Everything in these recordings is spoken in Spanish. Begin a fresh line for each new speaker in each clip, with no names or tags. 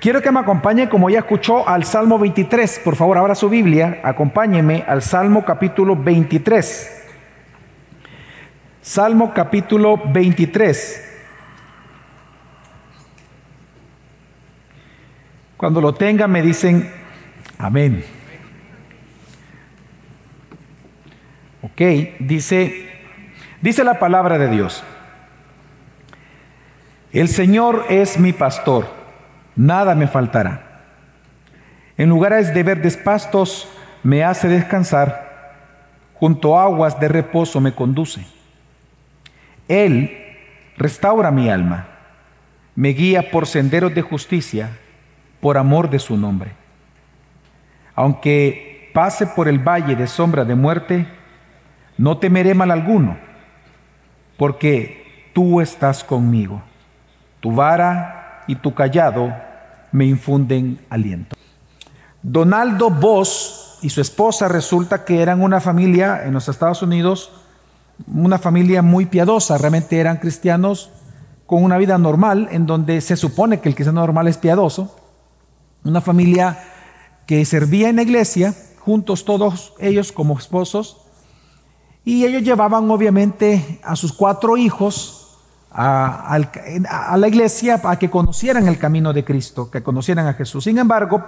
Quiero que me acompañe, como ya escuchó, al Salmo 23. Por favor, abra su Biblia, acompáñeme al Salmo capítulo 23. Salmo capítulo 23. Cuando lo tenga me dicen amén. Ok, dice, dice la palabra de Dios. El Señor es mi pastor nada me faltará. En lugares de verdes pastos me hace descansar, junto a aguas de reposo me conduce. Él restaura mi alma, me guía por senderos de justicia, por amor de su nombre. Aunque pase por el valle de sombra de muerte, no temeré mal alguno, porque tú estás conmigo. Tu vara y tu callado me infunden aliento. Donaldo Voss y su esposa resulta que eran una familia en los Estados Unidos, una familia muy piadosa, realmente eran cristianos con una vida normal, en donde se supone que el cristiano normal es piadoso, una familia que servía en la iglesia, juntos todos ellos como esposos, y ellos llevaban obviamente a sus cuatro hijos a, la iglesia a que conocieran el camino de Cristo, que conocieran a Jesús. Sin embargo,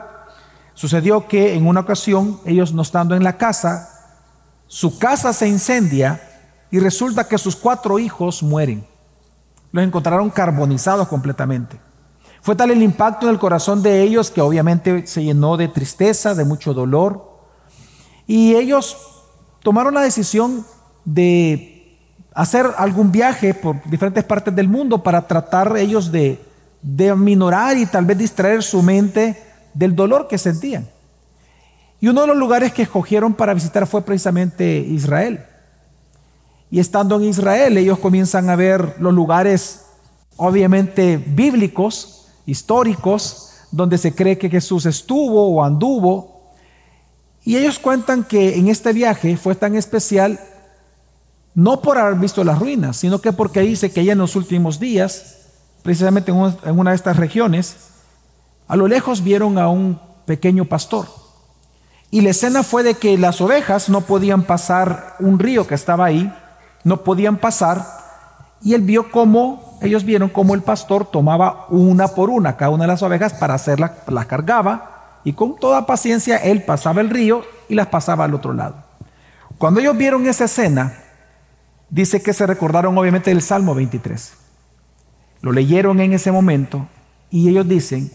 sucedió que en una ocasión, ellos no estando en la casa, su casa se incendia y resulta que sus cuatro hijos mueren. Los encontraron carbonizados completamente. Fue tal el impacto en el corazón de ellos que obviamente se llenó de tristeza, de mucho dolor. Y ellos tomaron la decisión de hacer algún viaje por diferentes partes del mundo para tratar ellos de, de minorar y tal vez distraer su mente del dolor que sentían. Y uno de los lugares que escogieron para visitar fue precisamente Israel. Y estando en Israel, ellos comienzan a ver los lugares, obviamente bíblicos, históricos, donde se cree que Jesús estuvo o anduvo. Y ellos cuentan que en este viaje fue tan especial no por haber visto las ruinas, sino que porque dice que ya en los últimos días, precisamente en una de estas regiones, a lo lejos vieron a un pequeño pastor. Y la escena fue de que las ovejas no podían pasar un río que estaba ahí, no podían pasar, y él vio cómo, ellos vieron cómo el pastor tomaba una por una cada una de las ovejas para hacerla, las cargaba, y con toda paciencia él pasaba el río y las pasaba al otro lado. Cuando ellos vieron esa escena, dice que se recordaron obviamente del Salmo 23. Lo leyeron en ese momento y ellos dicen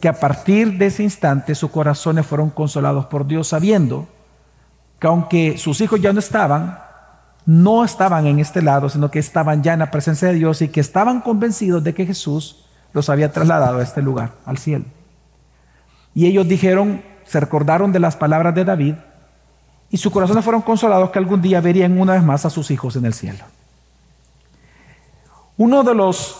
que a partir de ese instante sus corazones fueron consolados por Dios sabiendo que aunque sus hijos ya no estaban, no estaban en este lado, sino que estaban ya en la presencia de Dios y que estaban convencidos de que Jesús los había trasladado a este lugar, al cielo. Y ellos dijeron, se recordaron de las palabras de David, y sus corazones fueron consolados que algún día verían una vez más a sus hijos en el cielo. Uno de los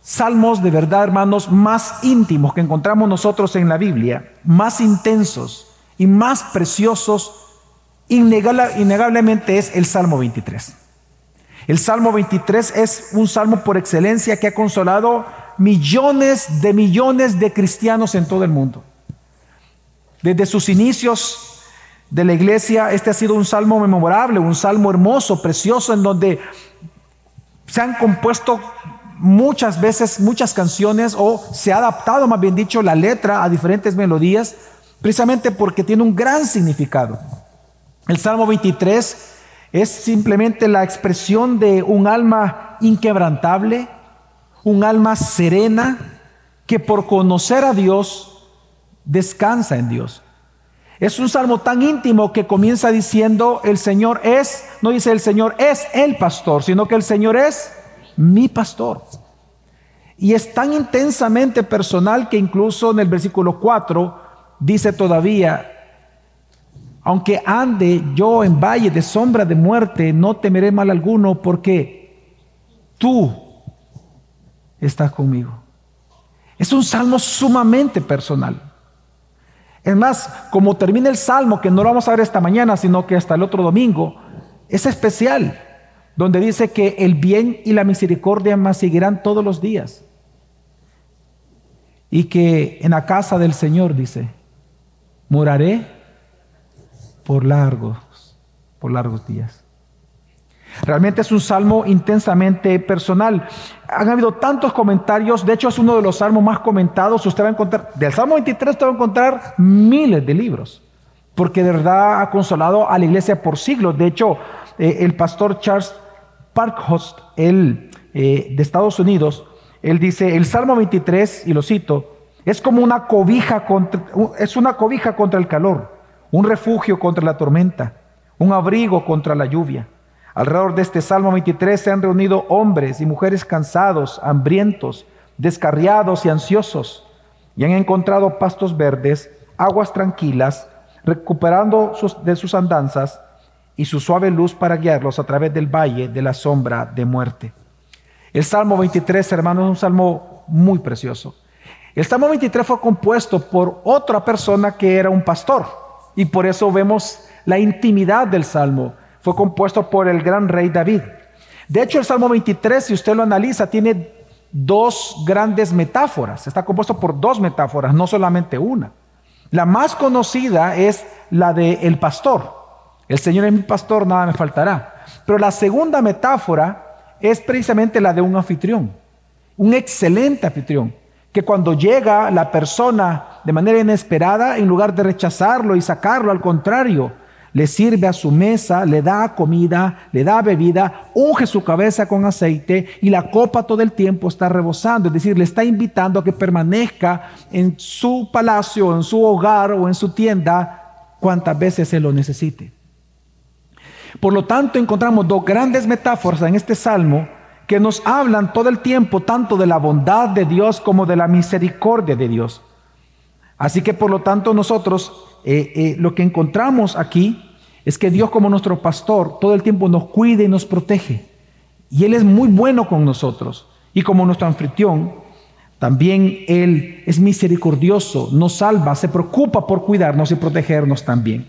salmos de verdad, hermanos, más íntimos que encontramos nosotros en la Biblia, más intensos y más preciosos, innegablemente es el Salmo 23. El Salmo 23 es un salmo por excelencia que ha consolado millones de millones de cristianos en todo el mundo. Desde sus inicios de la iglesia, este ha sido un salmo memorable, un salmo hermoso, precioso, en donde se han compuesto muchas veces muchas canciones o se ha adaptado, más bien dicho, la letra a diferentes melodías, precisamente porque tiene un gran significado. El Salmo 23 es simplemente la expresión de un alma inquebrantable, un alma serena que por conocer a Dios descansa en Dios. Es un salmo tan íntimo que comienza diciendo, el Señor es, no dice el Señor es el pastor, sino que el Señor es mi pastor. Y es tan intensamente personal que incluso en el versículo 4 dice todavía, aunque ande yo en valle de sombra de muerte, no temeré mal alguno porque tú estás conmigo. Es un salmo sumamente personal. Es más, como termina el salmo, que no lo vamos a ver esta mañana, sino que hasta el otro domingo, es especial, donde dice que el bien y la misericordia más seguirán todos los días. y que en la casa del Señor, dice, moraré por largos, por largos días. Realmente es un salmo intensamente personal. Han habido tantos comentarios, de hecho es uno de los salmos más comentados. Usted va a encontrar, del Salmo 23 usted va a encontrar miles de libros, porque de verdad ha consolado a la iglesia por siglos. De hecho, eh, el pastor Charles Parkhost, él, eh, de Estados Unidos, él dice, el Salmo 23, y lo cito, es como una cobija contra, es una cobija contra el calor, un refugio contra la tormenta, un abrigo contra la lluvia. Alrededor de este Salmo 23 se han reunido hombres y mujeres cansados, hambrientos, descarriados y ansiosos, y han encontrado pastos verdes, aguas tranquilas, recuperando de sus andanzas y su suave luz para guiarlos a través del valle de la sombra de muerte. El Salmo 23, hermanos, es un salmo muy precioso. El Salmo 23 fue compuesto por otra persona que era un pastor, y por eso vemos la intimidad del salmo fue compuesto por el gran rey David. De hecho, el Salmo 23, si usted lo analiza, tiene dos grandes metáforas. Está compuesto por dos metáforas, no solamente una. La más conocida es la de el pastor. El Señor es mi pastor, nada me faltará. Pero la segunda metáfora es precisamente la de un anfitrión, un excelente anfitrión, que cuando llega la persona de manera inesperada, en lugar de rechazarlo y sacarlo, al contrario, le sirve a su mesa, le da comida, le da bebida, unge su cabeza con aceite y la copa todo el tiempo está rebosando. Es decir, le está invitando a que permanezca en su palacio, en su hogar o en su tienda cuantas veces se lo necesite. Por lo tanto, encontramos dos grandes metáforas en este salmo que nos hablan todo el tiempo tanto de la bondad de Dios como de la misericordia de Dios. Así que por lo tanto nosotros eh, eh, lo que encontramos aquí es que Dios como nuestro pastor todo el tiempo nos cuida y nos protege. Y Él es muy bueno con nosotros. Y como nuestro anfitrión, también Él es misericordioso, nos salva, se preocupa por cuidarnos y protegernos también.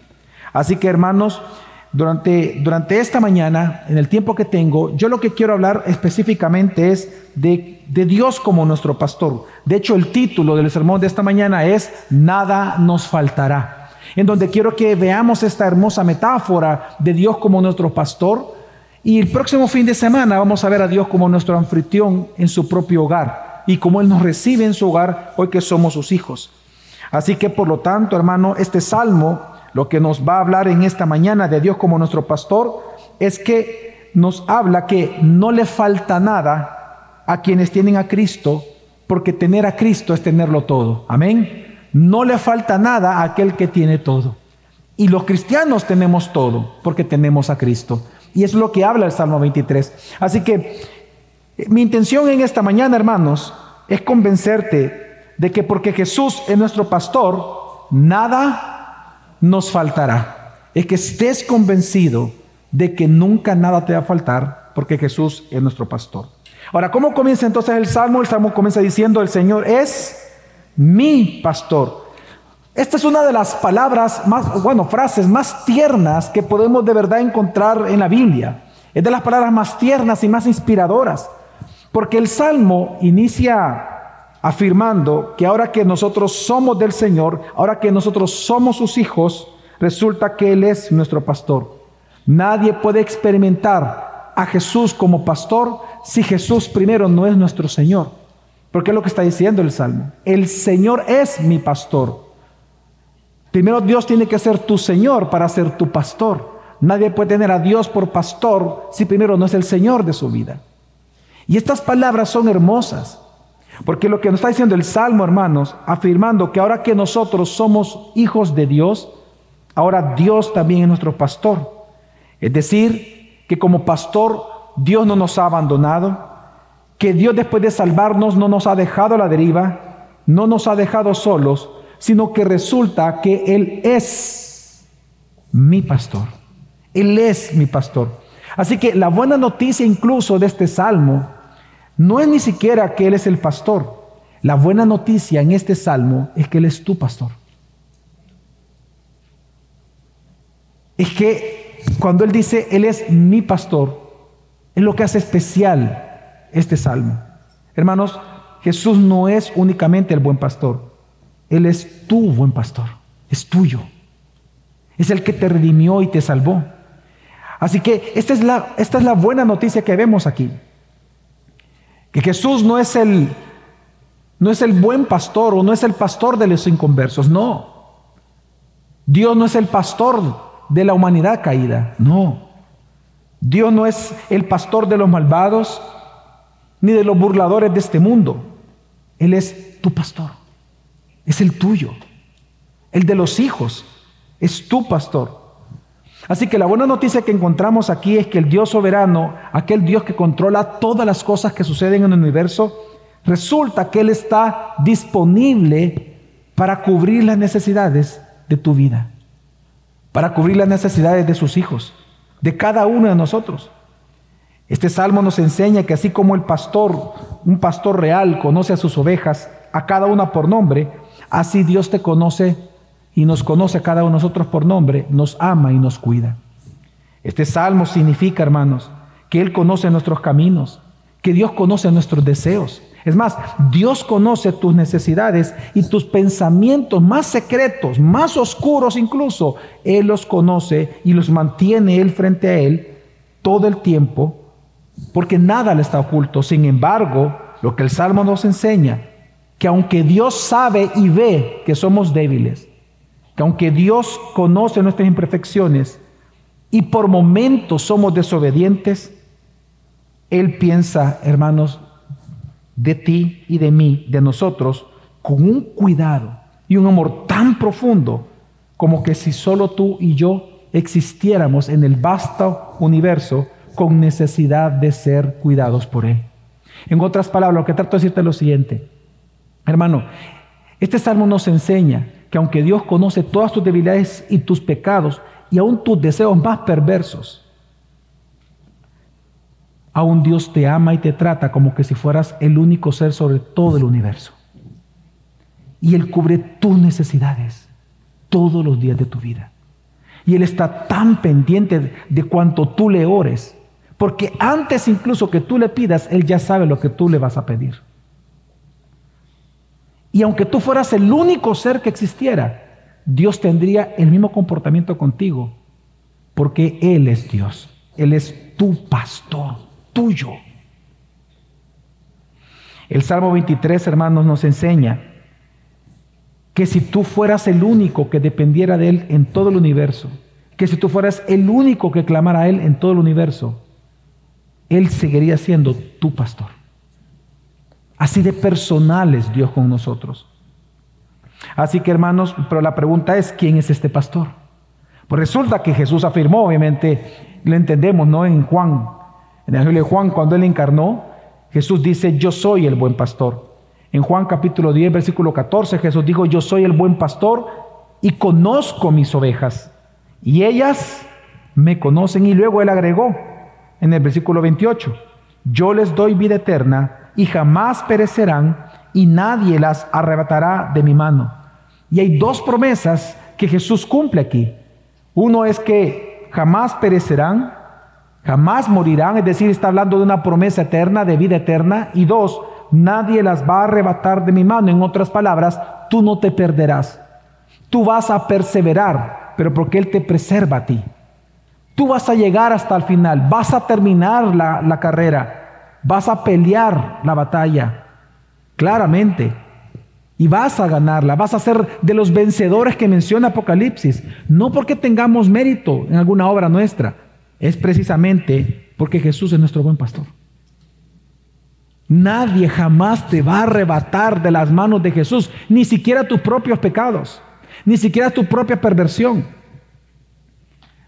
Así que hermanos, durante, durante esta mañana, en el tiempo que tengo, yo lo que quiero hablar específicamente es de, de Dios como nuestro pastor. De hecho, el título del sermón de esta mañana es Nada nos faltará en donde quiero que veamos esta hermosa metáfora de Dios como nuestro pastor. Y el próximo fin de semana vamos a ver a Dios como nuestro anfitrión en su propio hogar y como Él nos recibe en su hogar hoy que somos sus hijos. Así que por lo tanto, hermano, este salmo, lo que nos va a hablar en esta mañana de Dios como nuestro pastor, es que nos habla que no le falta nada a quienes tienen a Cristo, porque tener a Cristo es tenerlo todo. Amén. No le falta nada a aquel que tiene todo. Y los cristianos tenemos todo porque tenemos a Cristo. Y es lo que habla el Salmo 23. Así que eh, mi intención en esta mañana, hermanos, es convencerte de que porque Jesús es nuestro pastor, nada nos faltará. Es que estés convencido de que nunca nada te va a faltar porque Jesús es nuestro pastor. Ahora, ¿cómo comienza entonces el Salmo? El Salmo comienza diciendo, el Señor es mi pastor. Esta es una de las palabras más, bueno, frases más tiernas que podemos de verdad encontrar en la Biblia. Es de las palabras más tiernas y más inspiradoras. Porque el Salmo inicia afirmando que ahora que nosotros somos del Señor, ahora que nosotros somos sus hijos, resulta que Él es nuestro pastor. Nadie puede experimentar a Jesús como pastor si Jesús primero no es nuestro Señor. Porque es lo que está diciendo el Salmo. El Señor es mi pastor. Primero Dios tiene que ser tu Señor para ser tu pastor. Nadie puede tener a Dios por pastor si primero no es el Señor de su vida. Y estas palabras son hermosas. Porque lo que nos está diciendo el Salmo, hermanos, afirmando que ahora que nosotros somos hijos de Dios, ahora Dios también es nuestro pastor. Es decir, que como pastor Dios no nos ha abandonado, que Dios después de salvarnos no nos ha dejado a la deriva, no nos ha dejado solos, sino que resulta que Él es mi pastor. Él es mi pastor. Así que la buena noticia incluso de este salmo no es ni siquiera que Él es el pastor. La buena noticia en este salmo es que Él es tu pastor. Es que cuando Él dice, Él es mi pastor, es lo que hace especial este salmo. Hermanos, Jesús no es únicamente el buen pastor, Él es tu buen pastor, es tuyo. Es el que te redimió y te salvó. Así que esta es la, esta es la buena noticia que vemos aquí. Que Jesús no es el no es el buen pastor o no es el pastor de los inconversos, no. Dios no es el pastor de la humanidad caída, no. Dios no es el pastor de los malvados ni de los burladores de este mundo. Él es tu pastor, es el tuyo, el de los hijos, es tu pastor. Así que la buena noticia que encontramos aquí es que el Dios soberano, aquel Dios que controla todas las cosas que suceden en el universo, resulta que Él está disponible para cubrir las necesidades de tu vida, para cubrir las necesidades de sus hijos, de cada uno de nosotros. Este salmo nos enseña que así como el pastor, un pastor real, conoce a sus ovejas, a cada una por nombre, así Dios te conoce y nos conoce a cada uno de nosotros por nombre, nos ama y nos cuida. Este salmo significa, hermanos, que Él conoce nuestros caminos, que Dios conoce nuestros deseos. Es más, Dios conoce tus necesidades y tus pensamientos más secretos, más oscuros incluso. Él los conoce y los mantiene Él frente a Él todo el tiempo, porque nada le está oculto. Sin embargo, lo que el Salmo nos enseña, que aunque Dios sabe y ve que somos débiles, que aunque Dios conoce nuestras imperfecciones y por momentos somos desobedientes, Él piensa, hermanos, de ti y de mí, de nosotros, con un cuidado y un amor tan profundo como que si solo tú y yo existiéramos en el vasto universo con necesidad de ser cuidados por Él. En otras palabras, lo que trato de decirte es lo siguiente, hermano, este salmo nos enseña que aunque Dios conoce todas tus debilidades y tus pecados y aún tus deseos más perversos, aún Dios te ama y te trata como que si fueras el único ser sobre todo el universo. Y Él cubre tus necesidades todos los días de tu vida. Y Él está tan pendiente de cuanto tú le ores, porque antes incluso que tú le pidas, Él ya sabe lo que tú le vas a pedir. Y aunque tú fueras el único ser que existiera, Dios tendría el mismo comportamiento contigo, porque Él es Dios. Él es tu pastor, tuyo. El Salmo 23, hermanos, nos enseña que si tú fueras el único que dependiera de Él en todo el universo, que si tú fueras el único que clamara a Él en todo el universo, Él seguiría siendo tu pastor. Así de personal es Dios con nosotros. Así que hermanos, pero la pregunta es, ¿quién es este pastor? Pues resulta que Jesús afirmó, obviamente, lo entendemos, ¿no? En Juan, en el Evangelio de Juan, cuando Él encarnó, Jesús dice, yo soy el buen pastor. En Juan capítulo 10, versículo 14, Jesús dijo, yo soy el buen pastor y conozco mis ovejas. Y ellas me conocen. Y luego Él agregó en el versículo 28, yo les doy vida eterna y jamás perecerán y nadie las arrebatará de mi mano. Y hay dos promesas que Jesús cumple aquí. Uno es que jamás perecerán, jamás morirán, es decir, está hablando de una promesa eterna, de vida eterna. Y dos, nadie las va a arrebatar de mi mano. En otras palabras, tú no te perderás. Tú vas a perseverar, pero porque Él te preserva a ti. Tú vas a llegar hasta el final, vas a terminar la, la carrera vas a pelear la batalla, claramente, y vas a ganarla, vas a ser de los vencedores que menciona Apocalipsis, no porque tengamos mérito en alguna obra nuestra, es precisamente porque Jesús es nuestro buen pastor. Nadie jamás te va a arrebatar de las manos de Jesús, ni siquiera tus propios pecados, ni siquiera tu propia perversión,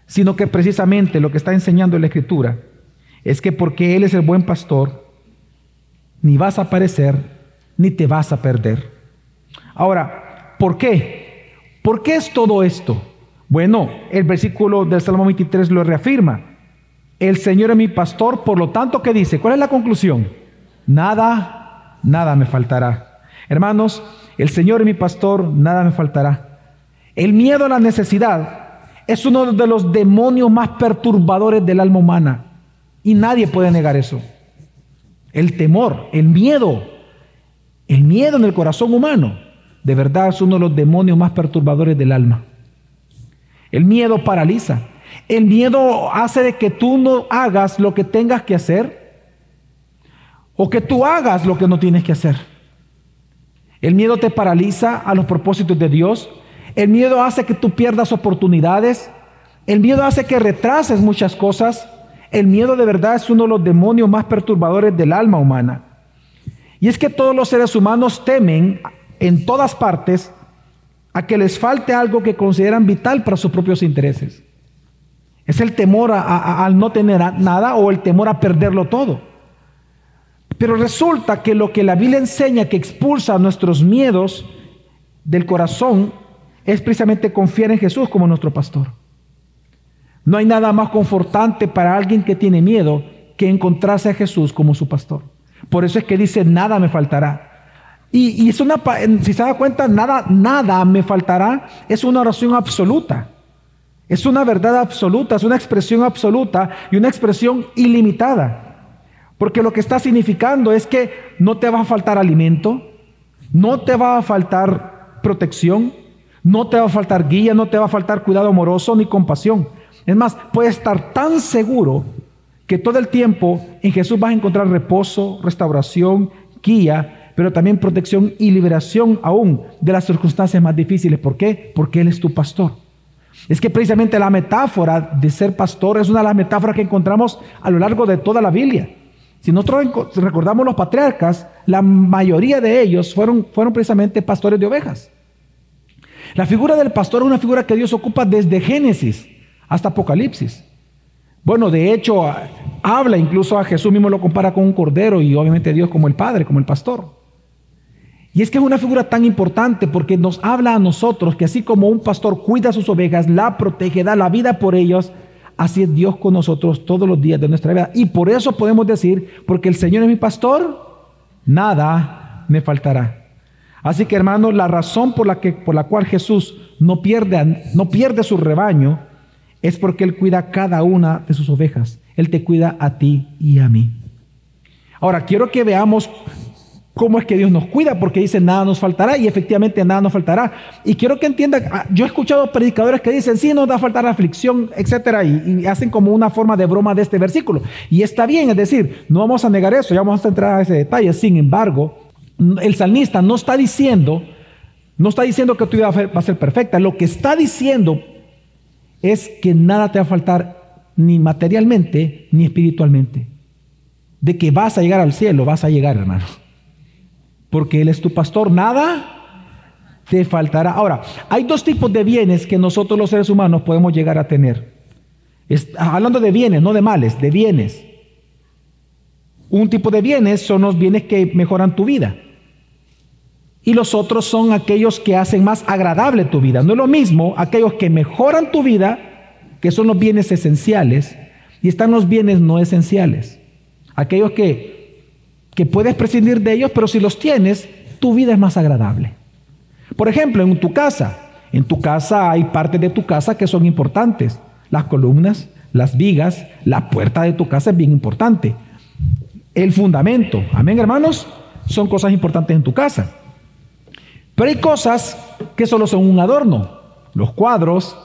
sino que precisamente lo que está enseñando la Escritura es que porque Él es el buen pastor, ni vas a perecer, ni te vas a perder. Ahora, ¿por qué? ¿Por qué es todo esto? Bueno, el versículo del Salmo 23 lo reafirma. El Señor es mi pastor, por lo tanto, ¿qué dice? ¿Cuál es la conclusión? Nada, nada me faltará. Hermanos, el Señor es mi pastor, nada me faltará. El miedo a la necesidad es uno de los demonios más perturbadores del alma humana. Y nadie puede negar eso. El temor, el miedo, El miedo en el corazón humano, de verdad, es uno de los demonios más perturbadores del alma. El miedo paraliza. El miedo hace de que tú no hagas lo que tengas que hacer o que tú hagas lo que no tienes que hacer. El miedo te paraliza a los propósitos de Dios. El miedo hace que tú pierdas oportunidades. El miedo hace que retrases muchas cosas. El miedo de verdad es uno de los demonios más perturbadores del alma humana. Y es que todos los seres humanos temen en todas partes a que les falte algo que consideran vital para sus propios intereses. Es el temor al no tener nada o el temor a perderlo todo. Pero resulta que lo que la Biblia enseña que expulsa nuestros miedos del corazón es precisamente confiar en Jesús como nuestro pastor. No hay nada más confortante para alguien que tiene miedo que encontrarse a Jesús como su pastor. Por eso es que dice, nada me faltará. Y, es una, si se da cuenta, nada, nada me faltará, es una oración absoluta. Es una verdad absoluta, es una expresión absoluta y una expresión ilimitada. Porque lo que está significando es que no te va a faltar alimento, no te va a faltar protección, no te va a faltar guía, no te va a faltar cuidado amoroso ni compasión. Es más, puedes estar tan seguro que todo el tiempo en Jesús vas a encontrar reposo, restauración, guía pero también protección y liberación aún de las circunstancias más difíciles. ¿Por qué? Porque Él es tu pastor. Es que precisamente la metáfora de ser pastor es una de las metáforas que encontramos a lo largo de toda la Biblia. Si nosotros recordamos los patriarcas, la mayoría de ellos fueron, fueron precisamente pastores de ovejas. La figura del pastor es una figura que Dios ocupa desde Génesis hasta Apocalipsis. Bueno, de hecho, habla incluso a Jesús mismo lo compara con un cordero y obviamente Dios como el Padre, como el pastor. Y es que es una figura tan importante porque nos habla a nosotros que así como un pastor cuida a sus ovejas, la protege, da la vida por ellos, así es Dios con nosotros todos los días de nuestra vida. Y por eso podemos decir, porque el Señor es mi pastor, nada me faltará. Así que hermanos, la razón por la, que, por la cual Jesús no pierde, no pierde su rebaño es porque Él cuida cada una de sus ovejas. Él te cuida a ti y a mí. Ahora, quiero que veamos cómo es que Dios nos cuida, porque dice nada nos faltará y efectivamente nada nos faltará. Y quiero que entiendan, ah, yo he escuchado predicadores que dicen, sí, nos da a faltar aflicción, etcétera, y, hacen como una forma de broma de este versículo. Y está bien, es decir, no vamos a negar eso, ya vamos a entrar a ese detalle. Sin embargo, el salmista no está diciendo, no está diciendo que tu vida va a ser perfecta, lo que está diciendo es que nada te va a faltar ni materialmente ni espiritualmente. De que vas a llegar al cielo, vas a llegar, hermano porque Él es tu pastor, nada te faltará. Ahora, hay dos tipos de bienes que nosotros los seres humanos podemos llegar a tener. hablando de bienes, no de males, de bienes. Un tipo de bienes son los bienes que mejoran tu vida. Y los otros son aquellos que hacen más agradable tu vida. No es lo mismo aquellos que mejoran tu vida, que son los bienes esenciales, y están los bienes no esenciales. Aquellos que que puedes prescindir de ellos, pero si los tienes, tu vida es más agradable. Por ejemplo, en tu casa, en tu casa hay partes de tu casa que son importantes. Las columnas, las vigas, la puerta de tu casa es bien importante. El fundamento, amén hermanos, son cosas importantes en tu casa. Pero hay cosas que solo son un adorno. Los cuadros,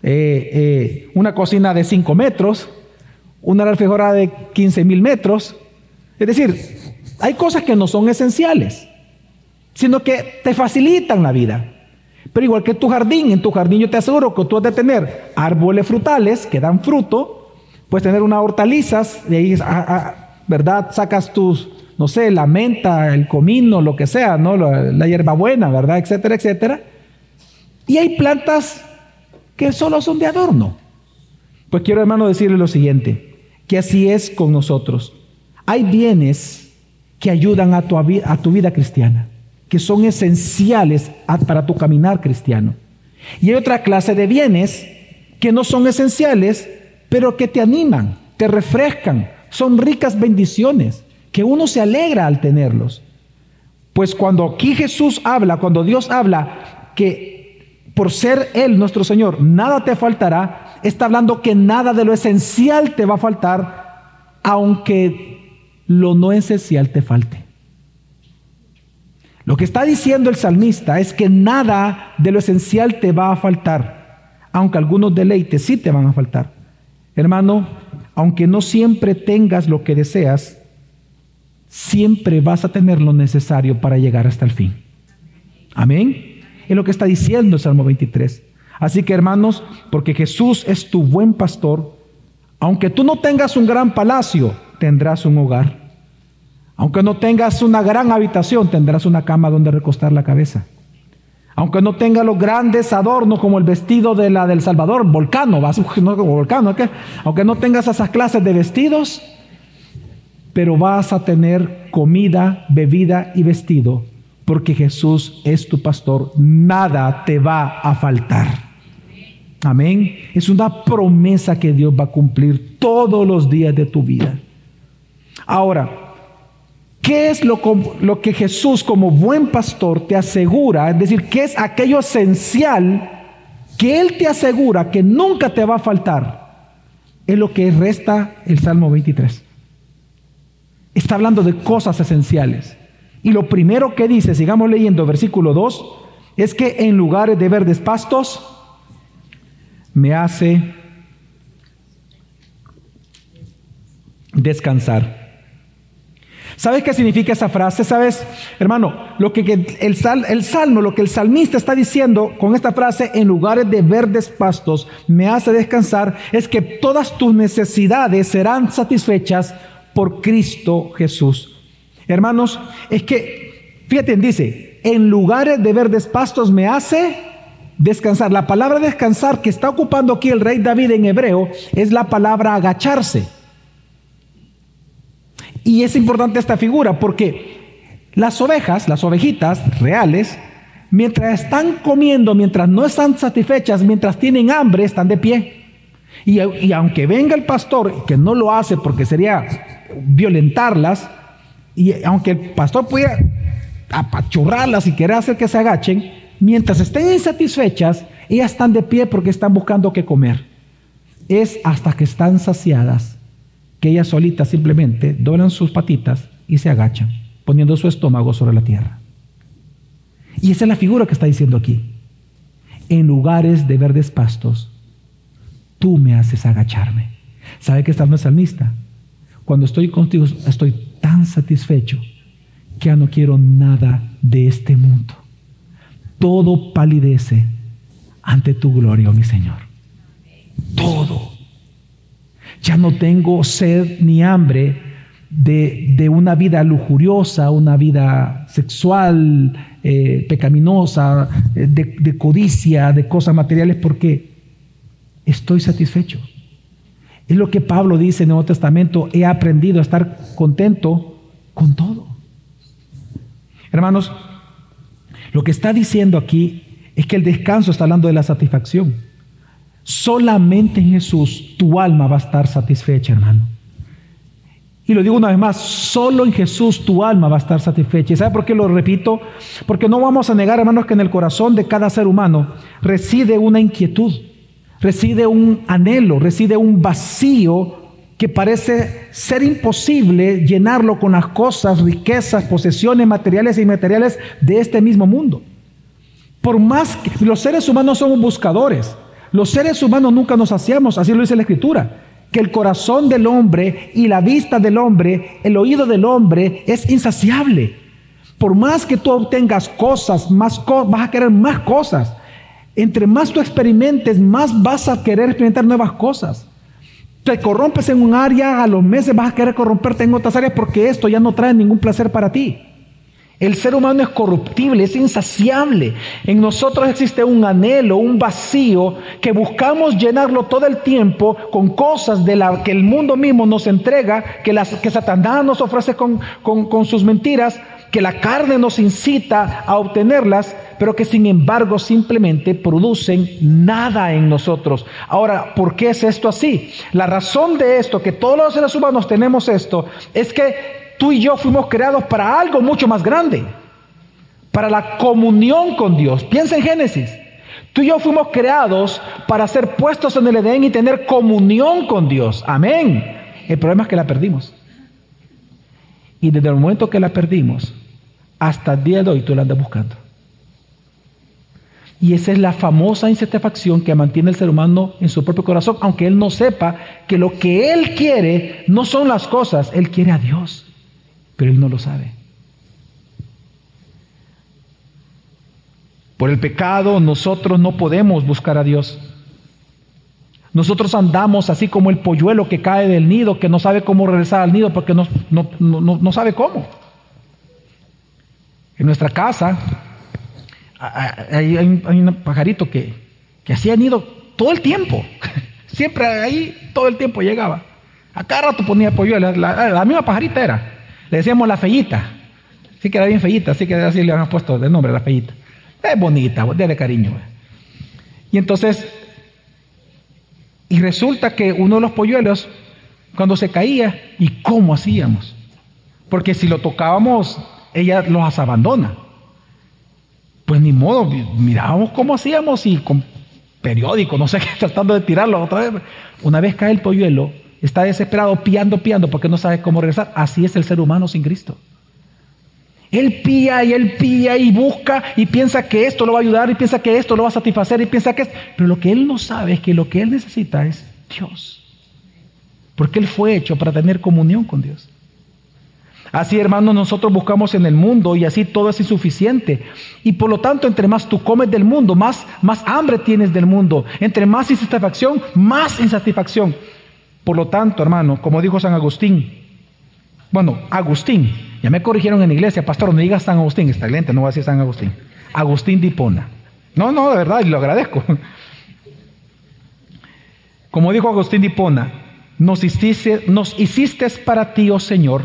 eh, eh, una cocina de 5 metros, una refrigeradora de 15 mil metros. Es decir, hay cosas que no son esenciales, sino que te facilitan la vida. Pero igual que tu jardín, en tu jardín yo te aseguro que tú has de tener árboles frutales que dan fruto, puedes tener unas hortalizas, de ahí, ¿verdad? Sacas tus, no sé, la menta, el comino, lo que sea, ¿no? La, la hierbabuena, ¿verdad? Etcétera, etcétera. Y hay plantas que solo son de adorno. Pues quiero, hermano, decirle lo siguiente, que así es con nosotros. Hay bienes que ayudan a tu, a tu vida cristiana, que son esenciales para tu caminar cristiano. Y hay otra clase de bienes que no son esenciales, pero que te animan, te refrescan, son ricas bendiciones, que uno se alegra al tenerlos. Pues cuando aquí Jesús habla, cuando Dios habla que por ser Él nuestro Señor, nada te faltará, está hablando que nada de lo esencial te va a faltar, aunque lo no esencial te falte. Lo que está diciendo el salmista es que nada de lo esencial te va a faltar, aunque algunos deleites sí te van a faltar. Hermano, aunque no siempre tengas lo que deseas, siempre vas a tener lo necesario para llegar hasta el fin. Amén. Es lo que está diciendo el Salmo 23. Así que hermanos, porque Jesús es tu buen pastor, aunque tú no tengas un gran palacio, tendrás un hogar. Aunque no tengas una gran habitación, tendrás una cama donde recostar la cabeza. Aunque no tengas los grandes adornos como el vestido de la del Salvador, volcano, vas, no, ¿qué? aunque no tengas esas clases de vestidos, pero vas a tener comida, bebida y vestido, porque Jesús es tu pastor, nada te va a faltar. Amén. Es una promesa que Dios va a cumplir todos los días de tu vida. Ahora, ¿qué es lo, lo, que Jesús como buen pastor te asegura? Es decir, ¿qué es aquello esencial que Él te asegura que nunca te va a faltar? Es lo que resta el Salmo 23. Está hablando de cosas esenciales. Y lo primero que dice, sigamos leyendo versículo 2, es que en lugares de verdes pastos, me hace descansar. ¿Sabes qué significa esa frase? ¿Sabes, hermano? Lo que el, el, salmo, lo que el salmista está diciendo con esta frase, en lugares de verdes pastos, me hace descansar, es que todas tus necesidades serán satisfechas por Cristo Jesús. Hermanos, es que, fíjate, dice, en lugares de verdes pastos me hace Descansar. La palabra descansar que está ocupando aquí el rey David en hebreo es la palabra agacharse. Y es importante esta figura porque las ovejas, las ovejitas reales, mientras están comiendo, mientras no están satisfechas, mientras tienen hambre, están de pie. Y, y aunque venga el pastor, que no lo hace porque sería violentarlas, y aunque el pastor pudiera apachurrarlas y querer hacer que se agachen, mientras estén insatisfechas, ellas están de pie porque están buscando qué comer. Es hasta que están saciadas que ellas solitas simplemente doblan sus patitas y se agachan, poniendo su estómago sobre la tierra. Y esa es la figura que está diciendo aquí. En lugares de verdes pastos, tú me haces agacharme. ¿Sabe que está el salmista? Cuando estoy contigo estoy tan satisfecho que ya no quiero nada de este mundo todo palidece ante tu gloria, oh mi Señor. Todo. Ya no tengo sed ni hambre de, una vida lujuriosa, una vida sexual, eh, pecaminosa, eh, de, de codicia, de cosas materiales, porque estoy satisfecho. Es lo que Pablo dice en el Nuevo Testamento, he aprendido a estar contento con todo. Hermanos, lo que está diciendo aquí es que el descanso está hablando de la satisfacción. Solamente en Jesús tu alma va a estar satisfecha, hermano. Y lo digo una vez más, solo en Jesús tu alma va a estar satisfecha. ¿Y sabe por qué lo repito? Porque no vamos a negar, hermanos, que en el corazón de cada ser humano reside una inquietud, reside un anhelo, reside un vacío que parece ser imposible llenarlo con las cosas, riquezas, posesiones materiales e inmateriales de este mismo mundo. Por más que los seres humanos somos buscadores, los seres humanos nunca nos hacíamos, así lo dice la Escritura, que el corazón del hombre y la vista del hombre, el oído del hombre es insaciable. Por más que tú obtengas cosas, más vas a querer más cosas. Entre más tú experimentes, más vas a querer experimentar nuevas cosas te corrompes en un área, a los meses vas a querer corromperte en otras áreas porque esto ya no trae ningún placer para ti. El ser humano es corruptible, es insaciable. En nosotros existe un anhelo, un vacío que buscamos llenarlo todo el tiempo con cosas de la que el mundo mismo nos entrega, que, las, que Satanás nos ofrece con, con sus mentiras, que la carne nos incita a obtenerlas, pero que sin embargo simplemente producen nada en nosotros. Ahora, ¿por qué es esto así? La razón de esto, que todos los seres humanos tenemos esto, es que tú y yo fuimos creados para algo mucho más grande, para la comunión con Dios. Piensa en Génesis. Tú y yo fuimos creados para ser puestos en el Edén y tener comunión con Dios. Amén. El problema es que la perdimos. Y desde el momento que la perdimos, hasta el día de hoy tú la andas buscando. Y esa es la famosa insatisfacción que mantiene el ser humano en su propio corazón, aunque él no sepa que lo que él quiere no son las cosas, él quiere a Dios, pero él no lo sabe. Por el pecado nosotros no podemos buscar a Dios. Nosotros andamos así como el polluelo que cae del nido, que no sabe cómo regresar al nido porque no, no, sabe cómo. En nuestra casa hay, un, pajarito que, que hacía nido todo el tiempo. Siempre ahí todo el tiempo llegaba. A cada rato ponía polluelo. La, misma pajarita era. Le decíamos la fellita. Sí que era bien fellita, así que así le habían puesto de nombre la fellita. Es bonita, de cariño. Y entonces y resulta que uno de los polluelos, cuando se caía, ¿y cómo hacíamos? Porque si lo tocábamos, ella los abandona. Pues ni modo, mirábamos cómo hacíamos y con periódico, no sé qué, tratando de tirarlo otra vez. Una vez cae el polluelo, está desesperado, piando, piando, porque no sabe cómo regresar. Así es el ser humano sin Cristo. Él pía y él pía y busca y piensa que esto lo va a ayudar y piensa que esto lo va a satisfacer y piensa que esto. Pero lo que él no sabe es que lo que él necesita es Dios. Porque él fue hecho para tener comunión con Dios. Así, hermanos, nosotros buscamos en el mundo y así todo es insuficiente. Y por lo tanto, entre más tú comes del mundo, más, más hambre tienes del mundo. Entre más insatisfacción, más insatisfacción. Por lo tanto, hermano, como dijo San Agustín, bueno, Agustín, ya me corrigieron en la iglesia, pastor, no digas San Agustín, está lente, no va a decir San Agustín. Agustín de Hipona. No, no, de verdad, y lo agradezco. Como dijo Agustín de Hipona, nos hiciste, nos hiciste para ti, oh Señor,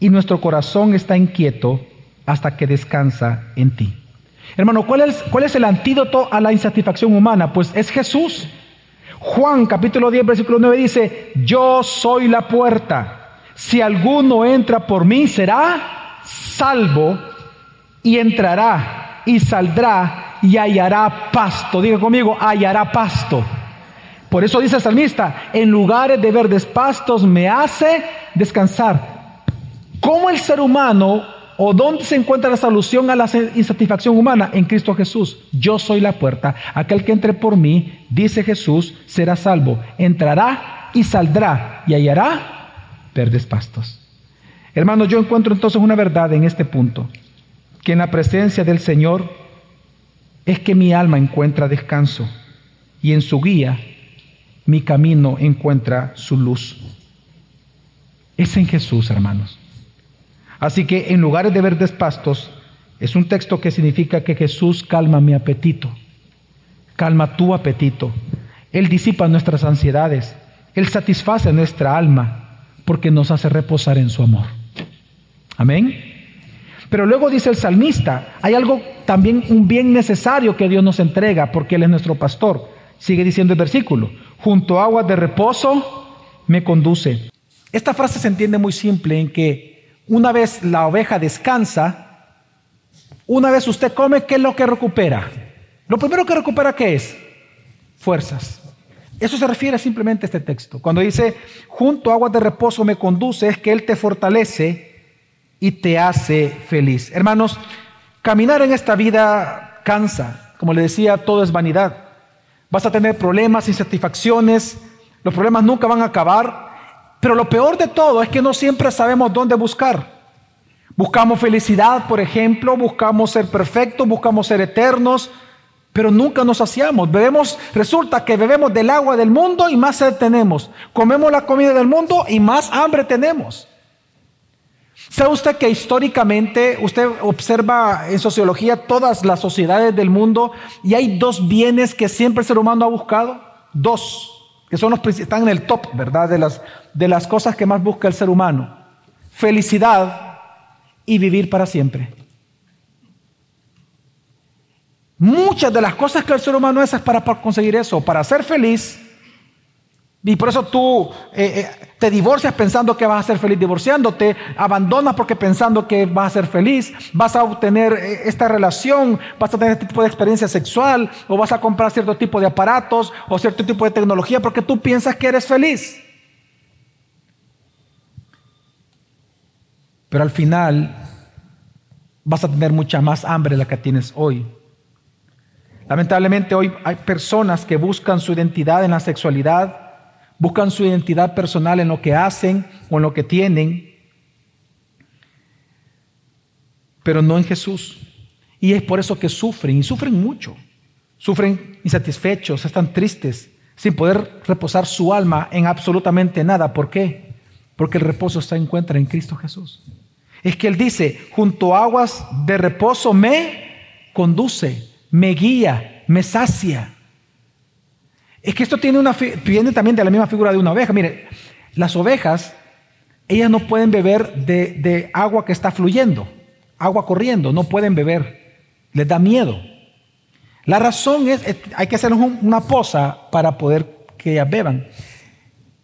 y nuestro corazón está inquieto hasta que descansa en ti. Hermano, ¿cuál es, ¿cuál es el antídoto a la insatisfacción humana? Pues es Jesús. Juan capítulo 10, versículo 9 dice, yo soy la puerta. Si alguno entra por mí, será salvo y entrará y saldrá y hallará pasto. Diga conmigo, hallará pasto. Por eso dice el salmista, en lugares de verdes pastos me hace descansar. ¿Cómo el ser humano o dónde se encuentra la solución a la insatisfacción humana? En Cristo Jesús. Yo soy la puerta. Aquel que entre por mí, dice Jesús, será salvo. Entrará y saldrá y hallará verdes pastos. Hermanos, yo encuentro entonces una verdad en este punto, que en la presencia del Señor es que mi alma encuentra descanso y en su guía mi camino encuentra su luz. Es en Jesús, hermanos. Así que en lugares de verdes pastos es un texto que significa que Jesús calma mi apetito, calma tu apetito. Él disipa nuestras ansiedades, Él satisface nuestra alma porque nos hace reposar en su amor. Amén. Pero luego dice el salmista, hay algo también, un bien necesario que Dios nos entrega porque Él es nuestro pastor. Sigue diciendo el versículo, junto a aguas de reposo me conduce. Esta frase se entiende muy simple en que una vez la oveja descansa, una vez usted come, ¿qué es lo que recupera? Lo primero que recupera, ¿qué es? Fuerzas. Eso se refiere simplemente a este texto. Cuando dice, junto a aguas de reposo me conduce, es que Él te fortalece y te hace feliz. Hermanos, caminar en esta vida cansa. Como le decía, todo es vanidad. Vas a tener problemas, insatisfacciones, los problemas nunca van a acabar. Pero lo peor de todo es que no siempre sabemos dónde buscar. Buscamos felicidad, por ejemplo, buscamos ser perfectos, buscamos ser eternos, pero nunca nos saciamos. Bebemos, resulta que bebemos del agua del mundo y más sed tenemos. Comemos la comida del mundo y más hambre tenemos. ¿Sabe usted que históricamente usted observa en sociología todas las sociedades del mundo y hay dos bienes que siempre el ser humano ha buscado? Dos, que son los están en el top, ¿verdad? De las, de las cosas que más busca el ser humano. Felicidad y vivir para siempre. Muchas de las cosas que el ser humano hace es para, conseguir eso, para ser feliz. Y por eso tú eh, eh, te divorcias pensando que vas a ser feliz divorciándote, abandonas porque pensando que vas a ser feliz, vas a obtener eh, esta relación, vas a tener este tipo de experiencia sexual, o vas a comprar cierto tipo de aparatos o cierto tipo de tecnología porque tú piensas que eres feliz. Pero al final vas a tener mucha más hambre de la que tienes hoy. Lamentablemente hoy hay personas que buscan su identidad en la sexualidad, buscan su identidad personal en lo que hacen o en lo que tienen, pero no en Jesús. Y es por eso que sufren, y sufren mucho. Sufren insatisfechos, están tristes, sin poder reposar su alma en absolutamente nada. ¿Por qué? Porque el reposo se encuentra en Cristo Jesús. Es que Él dice, junto a aguas de reposo me conduce, me guía, me sacia. Es que esto tiene una, viene también de la misma figura de una oveja. Mire, las ovejas, ellas no pueden beber de, agua que está fluyendo, agua corriendo, no pueden beber, les da miedo. La razón es, hay que hacer una poza para poder que ellas beban.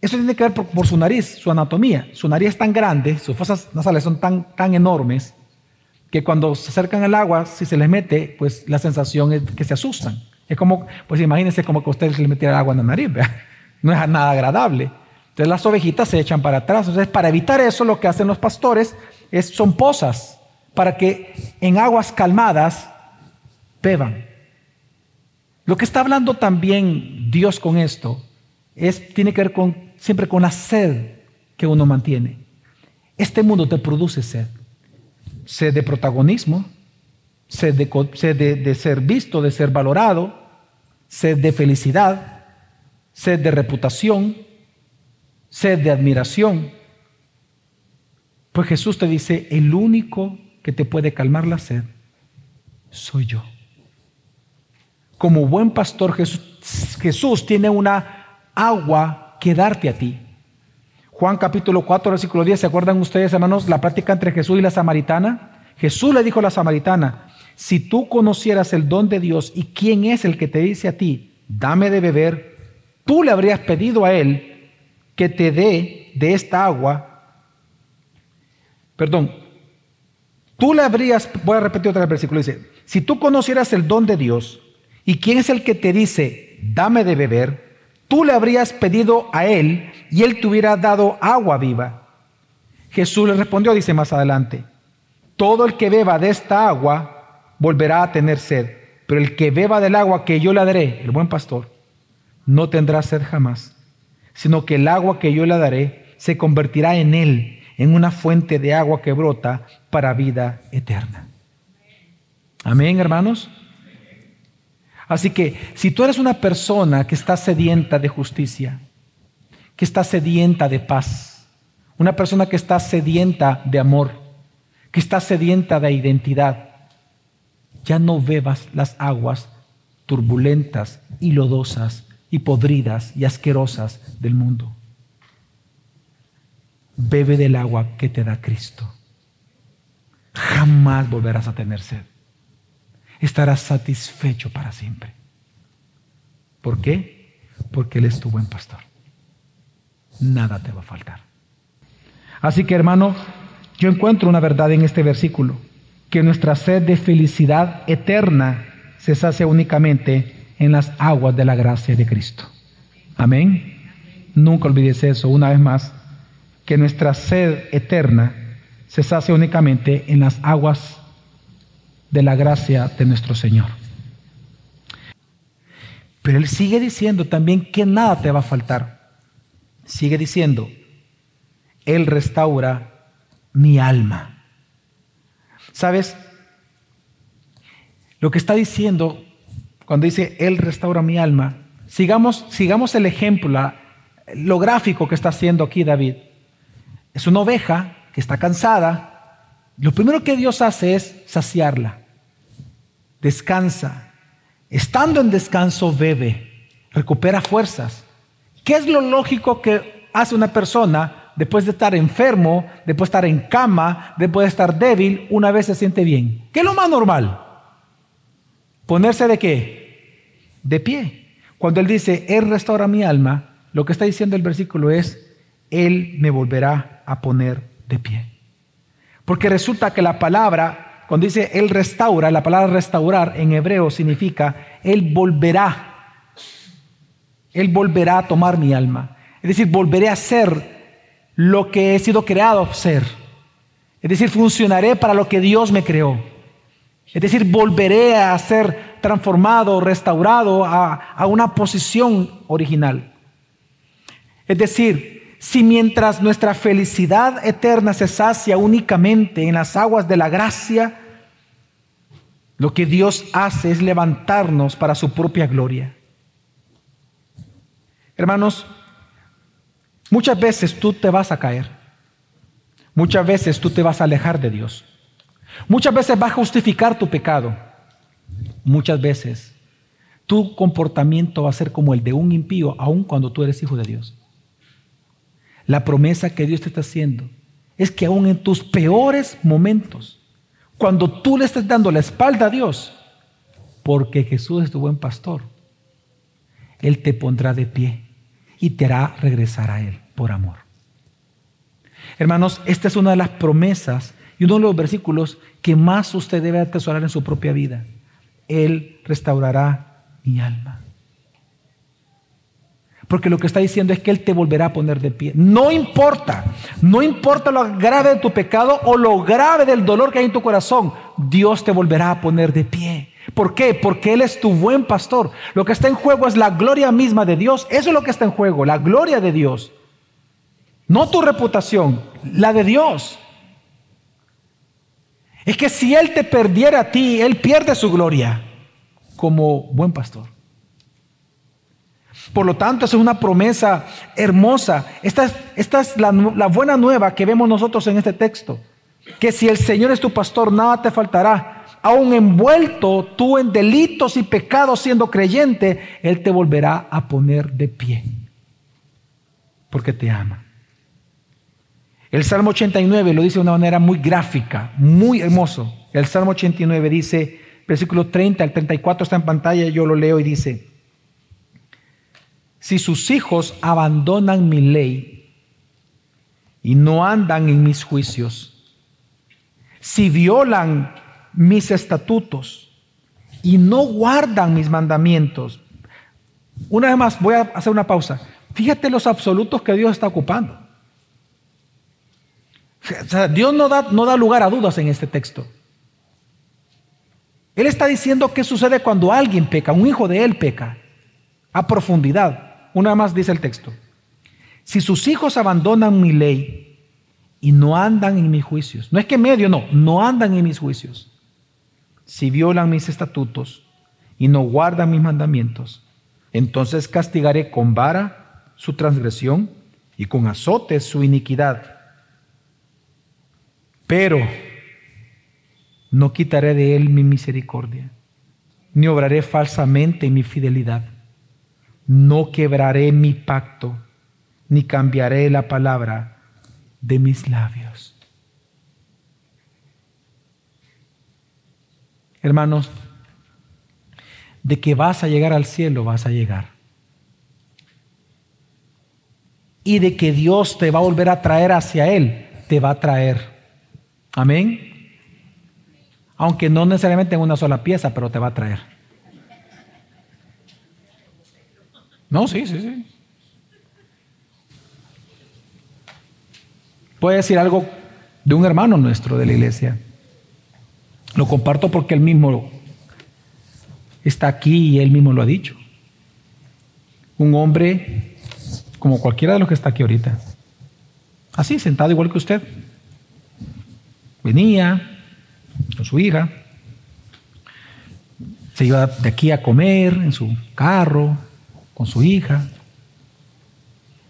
Eso tiene que ver por, su nariz, su anatomía. Su nariz es tan grande, sus fosas nasales son tan, tan enormes, que cuando se acercan al agua, si se les mete, pues la sensación es que se asustan. Es como, pues imagínense como que ustedes le metieran agua en la nariz, no es nada agradable. Entonces las ovejitas se echan para atrás. Entonces para evitar eso lo que hacen los pastores es, son pozas para que en aguas calmadas beban. Lo que está hablando también Dios con esto es, tiene que ver con, siempre con la sed que uno mantiene. Este mundo te produce sed. Sed de protagonismo, sed de, ser visto, de ser valorado, sed de felicidad, sed de reputación, sed de admiración. Pues Jesús te dice, el único que te puede calmar la sed soy yo como buen pastor Jesús, tiene una agua que darte a ti. Juan capítulo 4, versículo 10, ¿se acuerdan ustedes, hermanos, la práctica entre Jesús y la samaritana? Jesús le dijo a la samaritana, si tú conocieras el don de Dios y quién es el que te dice a ti, dame de beber, tú le habrías pedido a él que te dé de esta agua. Perdón, tú le habrías, voy a repetir otra vez el versículo, dice, si tú conocieras el don de Dios ¿Y quién es el que te dice, dame de beber? Tú le habrías pedido a él y él te hubiera dado agua viva. Jesús le respondió, dice más adelante, todo el que beba de esta agua volverá a tener sed, pero el que beba del agua que yo le daré, el buen pastor, no tendrá sed jamás, sino que el agua que yo le daré se convertirá en él, en una fuente de agua que brota para vida eterna. Amén, hermanos. Así que si tú eres una persona que está sedienta de justicia, que está sedienta de paz, una persona que está sedienta de amor, que está sedienta de identidad, ya no bebas las aguas turbulentas y lodosas y podridas y asquerosas del mundo. Bebe del agua que te da Cristo. Jamás volverás a tener sed estarás satisfecho para siempre. ¿Por qué? Porque Él es tu buen pastor. Nada te va a faltar. Así que hermano, yo encuentro una verdad en este versículo, que nuestra sed de felicidad eterna se sacia únicamente en las aguas de la gracia de Cristo. Amén. Nunca olvides eso, una vez más, que nuestra sed eterna se sacia únicamente en las aguas de la gracia de nuestro Señor. Pero Él sigue diciendo también que nada te va a faltar. Sigue diciendo, Él restaura mi alma. ¿Sabes? Lo que está diciendo cuando dice Él restaura mi alma, sigamos, sigamos el ejemplo, lo gráfico que está haciendo aquí David. Es una oveja que está cansada. Lo primero que Dios hace es saciarla descansa. Estando en descanso, bebe, recupera fuerzas. ¿Qué es lo lógico que hace una persona después de estar enfermo, después de estar en cama, después de estar débil, una vez se siente bien? ¿Qué es lo más normal? ¿Ponerse de qué? De pie. Cuando Él dice, Él restaura mi alma, lo que está diciendo el versículo es, Él me volverá a poner de pie. Porque resulta que la palabra cuando dice Él restaura, la palabra restaurar en hebreo significa Él volverá. Él volverá a tomar mi alma. Es decir, volveré a ser lo que he sido creado ser. Es decir, funcionaré para lo que Dios me creó. Es decir, volveré a ser transformado, restaurado a, a una posición original. Es decir, si mientras nuestra felicidad eterna se sacia únicamente en las aguas de la gracia, lo que Dios hace es levantarnos para su propia gloria. Hermanos, muchas veces tú te vas a caer. Muchas veces tú te vas a alejar de Dios. Muchas veces vas a justificar tu pecado. Muchas veces tu comportamiento va a ser como el de un impío, aun cuando tú eres hijo de Dios. La promesa que Dios te está haciendo es que aun en tus peores momentos, cuando tú le estés dando la espalda a Dios, porque Jesús es tu buen pastor, Él te pondrá de pie y te hará regresar a Él por amor. Hermanos, esta es una de las promesas y uno de los versículos que más usted debe atesorar en su propia vida. Él restaurará mi alma. Porque lo que está diciendo es que Él te volverá a poner de pie. No importa, no importa lo grave de tu pecado o lo grave del dolor que hay en tu corazón, Dios te volverá a poner de pie. ¿Por qué? Porque Él es tu buen pastor. Lo que está en juego es la gloria misma de Dios. Eso es lo que está en juego, la gloria de Dios. No tu reputación, la de Dios. Es que si Él te perdiera a ti, Él pierde su gloria como buen pastor. Por lo tanto, es una promesa hermosa. Esta es, esta es la, la, buena nueva que vemos nosotros en este texto. Que si el Señor es tu pastor, nada te faltará. Aún envuelto tú en delitos y pecados siendo creyente, Él te volverá a poner de pie. Porque te ama. El Salmo 89 lo dice de una manera muy gráfica, muy hermoso. El Salmo 89 dice, versículo 30 al 34 está en pantalla, yo lo leo y dice, si sus hijos abandonan mi ley y no andan en mis juicios, si violan mis estatutos y no guardan mis mandamientos, una vez más voy a hacer una pausa. Fíjate los absolutos que Dios está ocupando. Dios no da, no da lugar a dudas en este texto. Él está diciendo qué sucede cuando alguien peca, un hijo de él peca, a profundidad. Una más dice el texto. Si sus hijos abandonan mi ley y no andan en mis juicios, no es que medio, no, no andan en mis juicios. Si violan mis estatutos y no guardan mis mandamientos, entonces castigaré con vara su transgresión y con azotes su iniquidad. Pero no quitaré de él mi misericordia, ni obraré falsamente mi fidelidad no quebraré mi pacto, ni cambiaré la palabra de mis labios. Hermanos, de que vas a llegar al cielo, vas a llegar. Y de que Dios te va a volver a traer hacia Él, te va a traer. Amén. Aunque no necesariamente en una sola pieza, pero te va a traer. No, sí, sí, sí. Puede decir algo de un hermano nuestro de la iglesia. Lo comparto porque él mismo está aquí y él mismo lo ha dicho. Un hombre como cualquiera de los que está aquí ahorita. Así, sentado igual que usted. Venía con su hija. Se iba de aquí a comer en su carro, con su hija.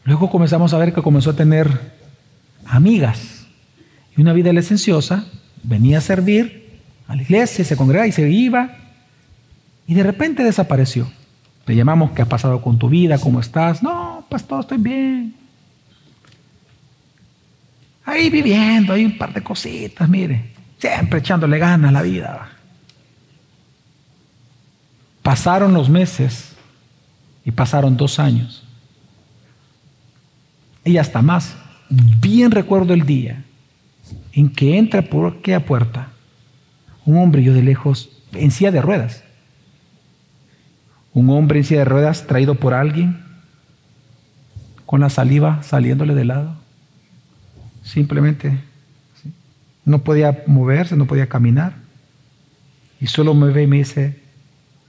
Luego comenzamos a ver que comenzó a tener amigas y una vida licenciosa. Venía a servir a la iglesia, se congregaba y se iba y de repente desapareció. Le llamamos, ¿qué ha pasado con tu vida? ¿Cómo estás? No, pastor, estoy bien. Ahí viviendo, hay un par de cositas, mire, siempre echándole ganas a la vida. Pasaron los meses y pasaron dos años. Y hasta más. Bien recuerdo el día en que entra por aquella puerta un hombre, yo de lejos, en silla de ruedas. Un hombre en silla de ruedas traído por alguien con la saliva saliéndole de lado. Simplemente no podía moverse, no podía caminar. Y solo me ve y me dice,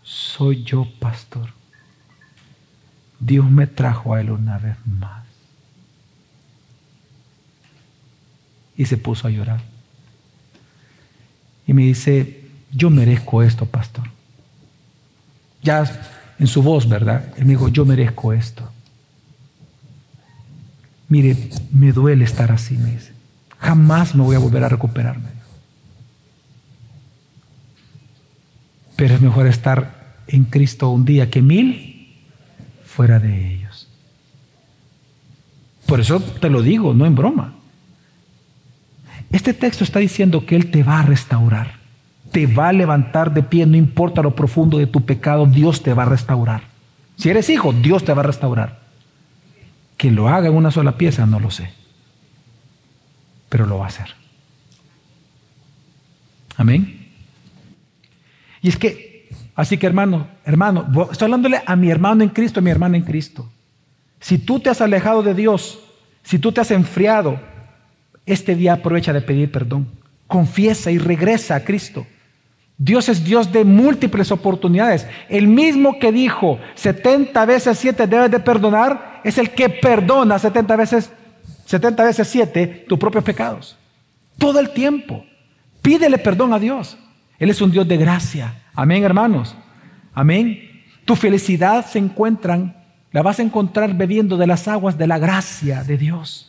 soy yo, pastor. Dios me trajo a él una vez más. Y se puso a llorar. Y me dice, yo merezco esto, pastor. Ya en su voz, ¿verdad? Él me dijo, yo merezco esto. Mire, me duele estar así, me dice. Jamás me voy a volver a recuperarme. Pero es mejor estar en Cristo un día que mil fuera de ellos. Por eso te lo digo, no en broma. Este texto está diciendo que Él te va a restaurar, te va a levantar de pie, no importa lo profundo de tu pecado, Dios te va a restaurar. Si eres hijo, Dios te va a restaurar. Que lo haga en una sola pieza, no lo sé. Pero lo va a hacer. Amén. Y es que, así que hermano, hermano, estoy hablándole a mi hermano en Cristo, a mi hermana en Cristo. Si tú te has alejado de Dios, si tú te has enfriado, este día aprovecha de pedir perdón. Confiesa y regresa a Cristo. Dios es Dios de múltiples oportunidades. El mismo que dijo 70 veces 7 debes de perdonar es el que perdona 70 veces 70 veces 7 tus propios pecados. Todo el tiempo. Pídele perdón a Dios. Él es un Dios de gracia. Amén, hermanos. Amén. Tu felicidad se encuentran, la vas a encontrar bebiendo de las aguas de la gracia de Dios.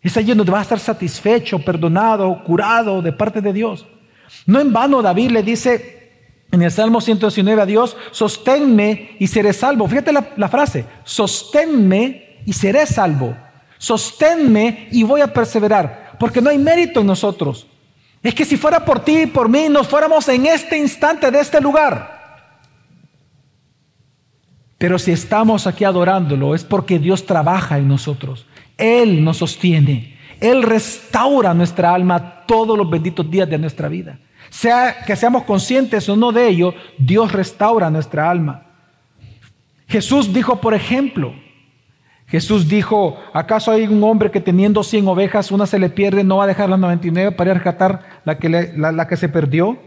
Es allí donde vas a estar satisfecho, perdonado, curado de parte de Dios. No en vano David le dice en el Salmo 119 a Dios, sosténme y seré salvo. Fíjate la, frase, sosténme y seré salvo. Sosténme y voy a perseverar, porque no hay mérito en nosotros. Es que si fuera por ti y por mí, nos fuéramos en este instante de este lugar. Pero si estamos aquí adorándolo, es porque Dios trabaja en nosotros. Él nos sostiene. Él restaura nuestra alma todos los benditos días de nuestra vida. Sea que seamos conscientes o no de ello, Dios restaura nuestra alma. Jesús dijo, por ejemplo, Jesús dijo, ¿acaso hay un hombre que teniendo 100 ovejas, una se le pierde, no va a dejar las 99 para ir a rescatar la que, la que se perdió?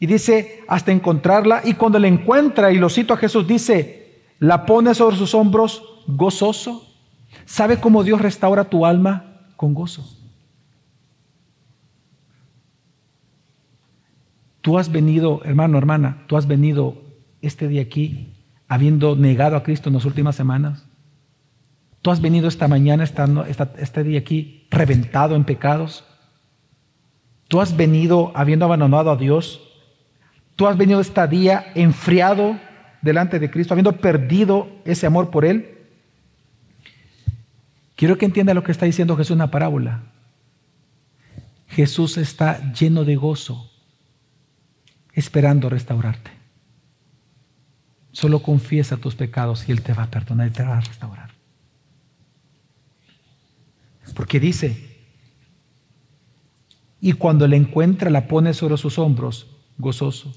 Y dice, hasta encontrarla, y cuando la encuentra, y lo cito a Jesús, dice, la pone sobre sus hombros gozoso. ¿Sabe cómo Dios restaura tu alma con gozo? Tú has venido, hermano, hermana, tú has venido este día aquí habiendo negado a Cristo en las últimas semanas. Tú has venido esta mañana, estando, este día aquí, reventado en pecados. Tú has venido habiendo abandonado a Dios. Tú has venido este día enfriado delante de Cristo, habiendo perdido ese amor por Él. Quiero que entienda lo que está diciendo Jesús en la parábola. Jesús está lleno de gozo esperando restaurarte. Solo confiesa tus pecados y Él te va a perdonar y te va a restaurar. Porque dice, y cuando le encuentra la pone sobre sus hombros, gozoso.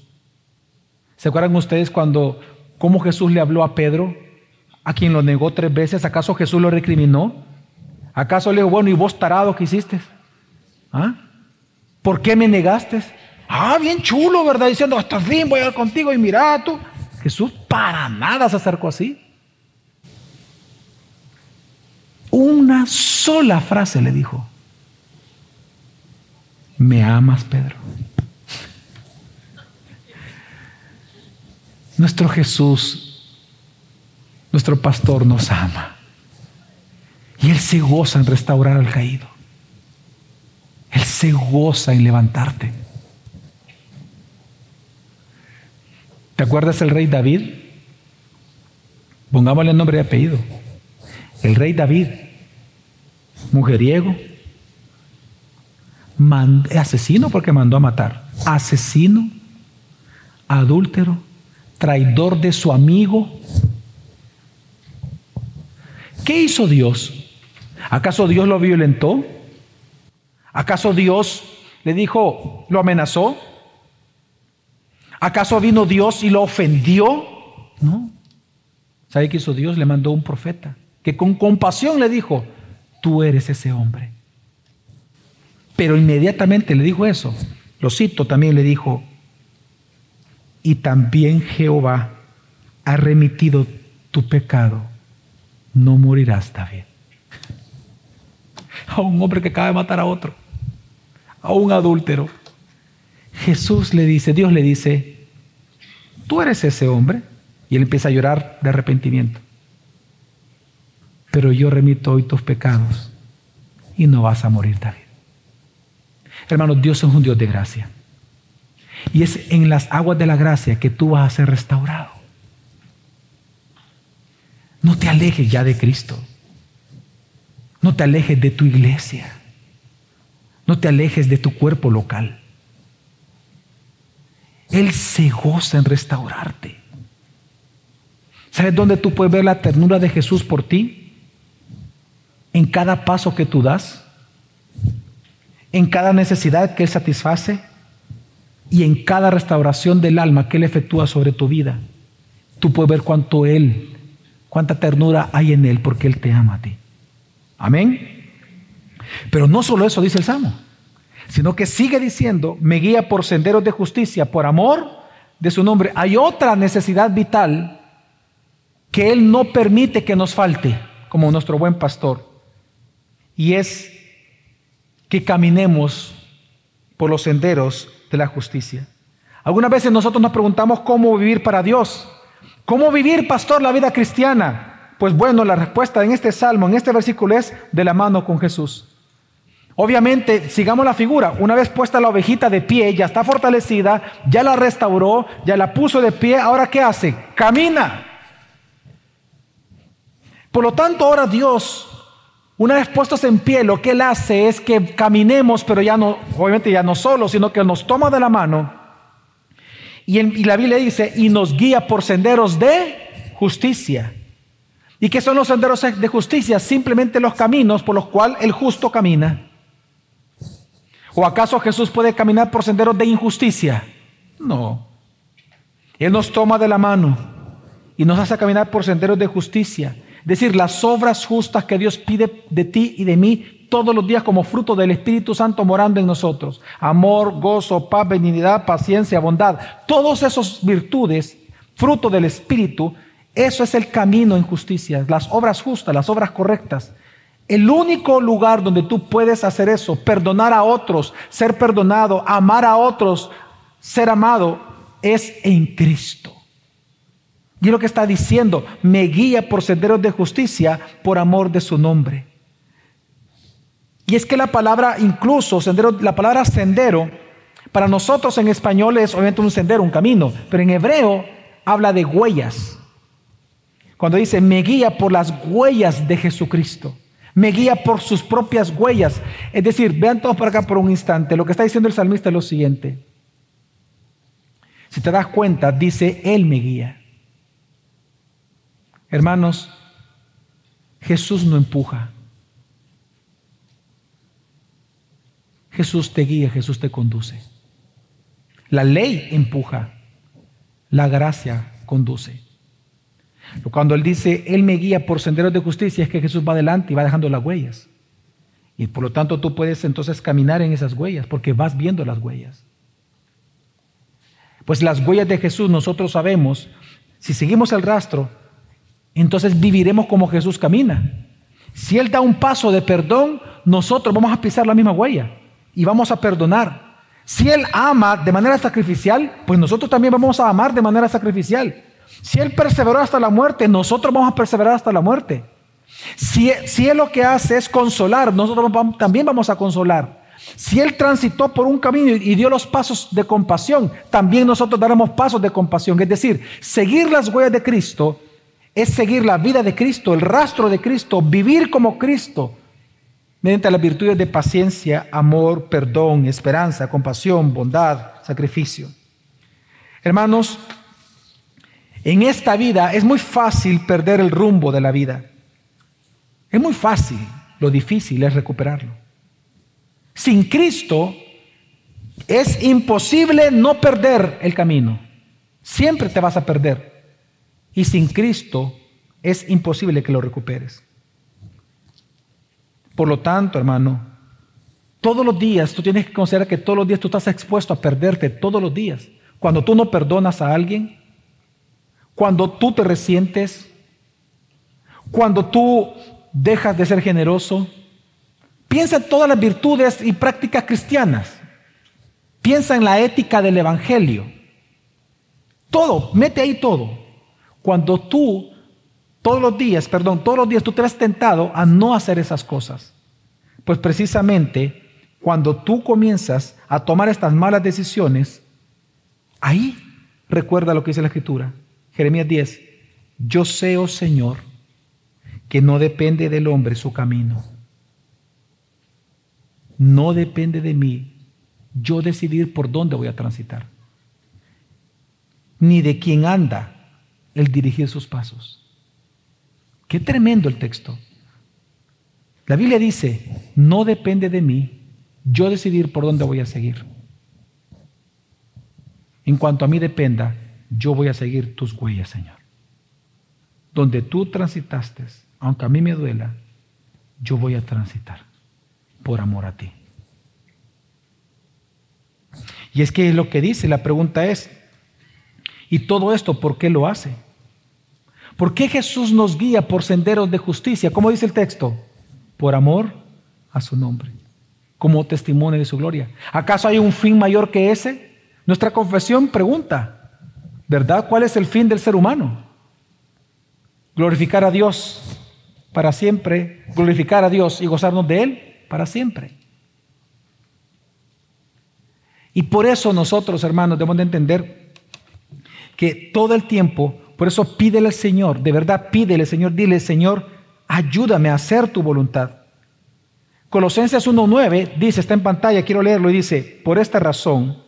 ¿Se acuerdan ustedes cuando, cómo Jesús le habló a Pedro, a quien lo negó tres veces? ¿Acaso Jesús lo recriminó? ¿Acaso le dijo, bueno, y vos tarado que hiciste? ¿Ah? ¿Por qué me negaste? Ah, bien chulo, ¿verdad? Diciendo, hasta fin voy a ir contigo y mira tú. Jesús para nada se acercó así. Una sola frase le dijo. ¿Me amas, Pedro? Nuestro Jesús, nuestro pastor nos ama. Y Él se goza en restaurar al caído. Él se goza en levantarte. ¿Te acuerdas el rey David? Pongámosle el nombre y apellido. El rey David, mujeriego, asesino porque mandó a matar, asesino, adúltero, traidor de su amigo. ¿Qué hizo Dios? ¿Acaso Dios lo violentó? ¿Acaso Dios le dijo, lo amenazó? ¿Acaso vino Dios y lo ofendió? No. ¿Sabe qué hizo Dios? Le mandó un profeta que con compasión le dijo, tú eres ese hombre. Pero inmediatamente le dijo eso. Lo cito, también le dijo, y también Jehová ha remitido tu pecado, no morirás, David. A un hombre que acaba de matar a otro, a un adúltero. Jesús le dice, Dios le dice, tú eres ese hombre. Y él empieza a llorar de arrepentimiento. Pero yo remito hoy tus pecados y no vas a morir, David. Hermanos, Dios es un Dios de gracia. Y es en las aguas de la gracia que tú vas a ser restaurado. No te alejes ya de Cristo. No te alejes de tu iglesia. No te alejes de tu cuerpo local. Él se goza en restaurarte. ¿Sabes dónde tú puedes ver la ternura de Jesús por ti? En cada paso que tú das, en cada necesidad que Él satisface y en cada restauración del alma que Él efectúa sobre tu vida. Tú puedes ver cuánto Él cuánta ternura hay en Él porque Él te ama a ti. Amén. Pero no solo eso dice el Salmo, sino que sigue diciendo, me guía por senderos de justicia, por amor de su nombre. Hay otra necesidad vital que Él no permite que nos falte, como nuestro buen pastor, y es que caminemos por los senderos de la justicia. Algunas veces nosotros nos preguntamos cómo vivir para Dios. ¿Cómo vivir, pastor, la vida cristiana? Pues bueno, la respuesta en este salmo, en este versículo es de la mano con Jesús. Obviamente, sigamos la figura. Una vez puesta la ovejita de pie, ya está fortalecida, ya la restauró, ya la puso de pie. Ahora, ¿qué hace? Camina. Por lo tanto, ahora Dios, una vez puestos en pie, lo que Él hace es que caminemos, pero ya no, obviamente ya no solo, sino que nos toma de la mano y, la Biblia dice, y nos guía por senderos de justicia. ¿Y qué son los senderos de justicia? Simplemente los caminos por los cuales el justo camina. ¿O acaso Jesús puede caminar por senderos de injusticia? No. Él nos toma de la mano y nos hace caminar por senderos de justicia. Es decir, las obras justas que Dios pide de ti y de mí todos los días como fruto del Espíritu Santo morando en nosotros. Amor, gozo, paz, benignidad, paciencia, bondad. Todos esos virtudes, fruto del Espíritu, eso es el camino en justicia, las obras justas, las obras correctas. El único lugar donde tú puedes hacer eso, perdonar a otros, ser perdonado, amar a otros, ser amado, es en Cristo. Y lo que está diciendo, me guía por senderos de justicia por amor de su nombre. Y es que la palabra incluso, sendero, la palabra sendero, para nosotros en español es obviamente un sendero, un camino, pero en hebreo habla de huellas. Cuando dice, me guía por las huellas de Jesucristo, me guía por sus propias huellas. Es decir, vean todos para acá por un instante, lo que está diciendo el salmista es lo siguiente. Si te das cuenta, dice, Él me guía. Hermanos, Jesús no empuja. Jesús te guía, Jesús te conduce. La ley empuja, la gracia conduce. Cuando Él dice, Él me guía por senderos de justicia, es que Jesús va adelante y va dejando las huellas. Y por lo tanto tú puedes entonces caminar en esas huellas, porque vas viendo las huellas. Pues las huellas de Jesús nosotros sabemos, si seguimos el rastro, entonces viviremos como Jesús camina. Si Él da un paso de perdón, nosotros vamos a pisar la misma huella y vamos a perdonar. Si Él ama de manera sacrificial, pues nosotros también vamos a amar de manera sacrificial. Si Él perseveró hasta la muerte, nosotros vamos a perseverar hasta la muerte. Si, Él lo que hace es consolar, nosotros también vamos a consolar. Si Él transitó por un camino y dio los pasos de compasión, también nosotros daremos pasos de compasión. Es decir, seguir las huellas de Cristo es seguir la vida de Cristo, el rastro de Cristo, vivir como Cristo, mediante las virtudes de paciencia, amor, perdón, esperanza, compasión, bondad, sacrificio. Hermanos, en esta vida es muy fácil perder el rumbo de la vida. Es muy fácil, lo difícil es recuperarlo. Sin Cristo es imposible no perder el camino. Siempre te vas a perder. Y sin Cristo es imposible que lo recuperes. Por lo tanto, hermano, todos los días tú tienes que considerar que todos los días tú estás expuesto a perderte, todos los días. cuando tú no perdonas a alguien, cuando tú te resientes, cuando tú dejas de ser generoso. Piensa en todas las virtudes y prácticas cristianas. Piensa en la ética del Evangelio. Todo, mete ahí todo. Cuando tú, todos los días, perdón, todos los días tú te ves tentado a no hacer esas cosas. Pues precisamente cuando tú comienzas a tomar estas malas decisiones, ahí recuerda lo que dice la Escritura. Jeremías 10, yo sé, oh Señor, que no depende del hombre su camino. No depende de mí yo decidir por dónde voy a transitar. Ni de quién anda el dirigir sus pasos. Qué tremendo el texto. La Biblia dice, no depende de mí yo decidir por dónde voy a seguir. En cuanto a mí dependa, yo voy a seguir tus huellas, Señor. Donde tú transitaste, aunque a mí me duela, yo voy a transitar por amor a ti. Y es que lo que dice, la pregunta es, ¿y todo esto por qué lo hace? ¿Por qué Jesús nos guía por senderos de justicia? ¿Cómo dice el texto? Por amor a su nombre, como testimonio de su gloria. ¿Acaso hay un fin mayor que ese? Nuestra confesión pregunta, ¿verdad? ¿Cuál es el fin del ser humano? Glorificar a Dios para siempre, glorificar a Dios y gozarnos de Él para siempre. Y por eso nosotros, hermanos, debemos de entender que todo el tiempo, por eso pídele al Señor, de verdad pídele, Señor, dile, Señor, ayúdame a hacer tu voluntad. Colosenses 1.9 dice, está en pantalla, quiero leerlo, y dice, por esta razón,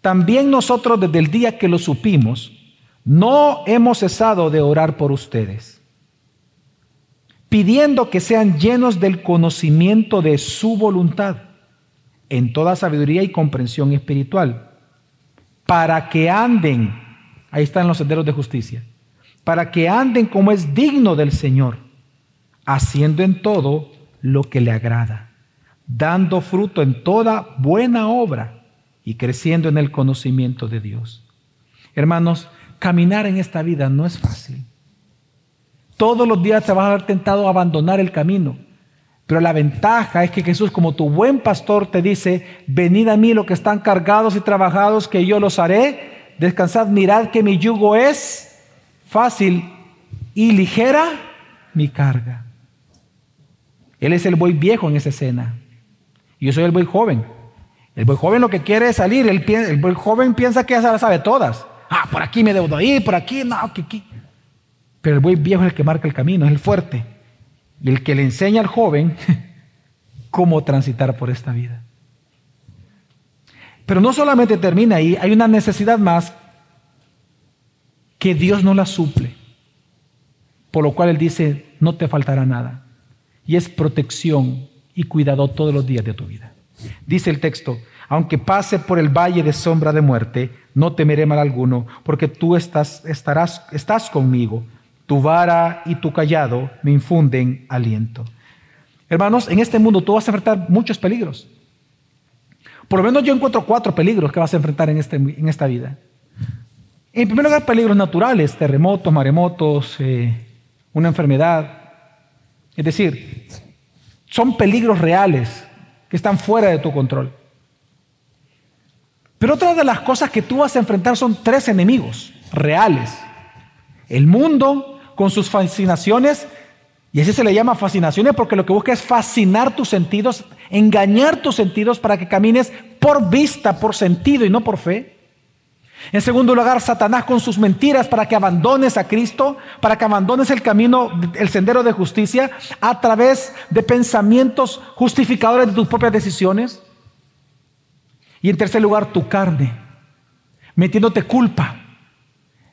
también nosotros desde el día que lo supimos, no hemos cesado de orar por ustedes, pidiendo que sean llenos del conocimiento de su voluntad en toda sabiduría y comprensión espiritual, para que anden, ahí están los senderos de justicia, para que anden como es digno del Señor, haciendo en todo lo que le agrada, dando fruto en toda buena obra y creciendo en el conocimiento de Dios. Hermanos, caminar en esta vida no es fácil. Todos los días te vas a ver tentado a abandonar el camino. Pero la ventaja es que Jesús, como tu buen pastor, te dice, venid a mí los que están cargados y trabajados, que yo los haré. Descansad, mirad que mi yugo es fácil y ligera mi carga. Él es el buey viejo en esa escena. Yo soy el buey joven. El buey joven lo que quiere es salir. El, el buey joven piensa que ya sabe todas. Ah, por aquí me debo ir, por aquí, no, que aquí. Pero el buey viejo es el que marca el camino, es el fuerte el que le enseña al joven cómo transitar por esta vida. Pero no solamente termina ahí, hay una necesidad más que Dios no la suple, por lo cual Él dice, no te faltará nada. Y es protección y cuidado todos los días de tu vida. Dice el texto, aunque pase por el valle de sombra de muerte, no temeré mal alguno, porque tú estás, estarás, estás conmigo tu vara y tu callado me infunden aliento. Hermanos, en este mundo tú vas a enfrentar muchos peligros. Por lo menos yo encuentro cuatro peligros que vas a enfrentar en, este, en esta vida. En primer lugar, peligros naturales, terremotos, maremotos, eh, una enfermedad. Es decir, son peligros reales que están fuera de tu control. Pero otra de las cosas que tú vas a enfrentar son tres enemigos reales. El mundo, con sus fascinaciones, y ese se le llama fascinaciones porque lo que busca es fascinar tus sentidos, engañar tus sentidos para que camines por vista, por sentido y no por fe. En segundo lugar, Satanás con sus mentiras para que abandones a Cristo, para que abandones el camino, el sendero de justicia a través de pensamientos justificadores de tus propias decisiones. Y en tercer lugar, tu carne, metiéndote culpa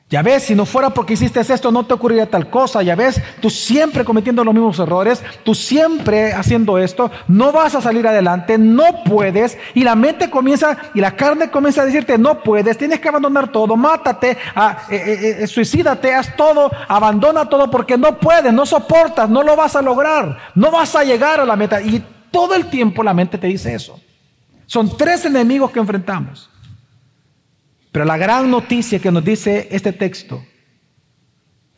ya ves, si no fuera porque hiciste esto, no te ocurriría tal cosa. Ya ves, tú siempre cometiendo los mismos errores, tú siempre haciendo esto, no vas a salir adelante, no puedes. Y la mente comienza, y la carne comienza a decirte, no puedes, tienes que abandonar todo, mátate, a, eh, eh, eh, suicídate, haz todo, abandona todo porque no puedes, no soportas, no lo vas a lograr, no vas a llegar a la meta. Y todo el tiempo la mente te dice eso. Son tres enemigos que enfrentamos. Pero la gran noticia que nos dice este texto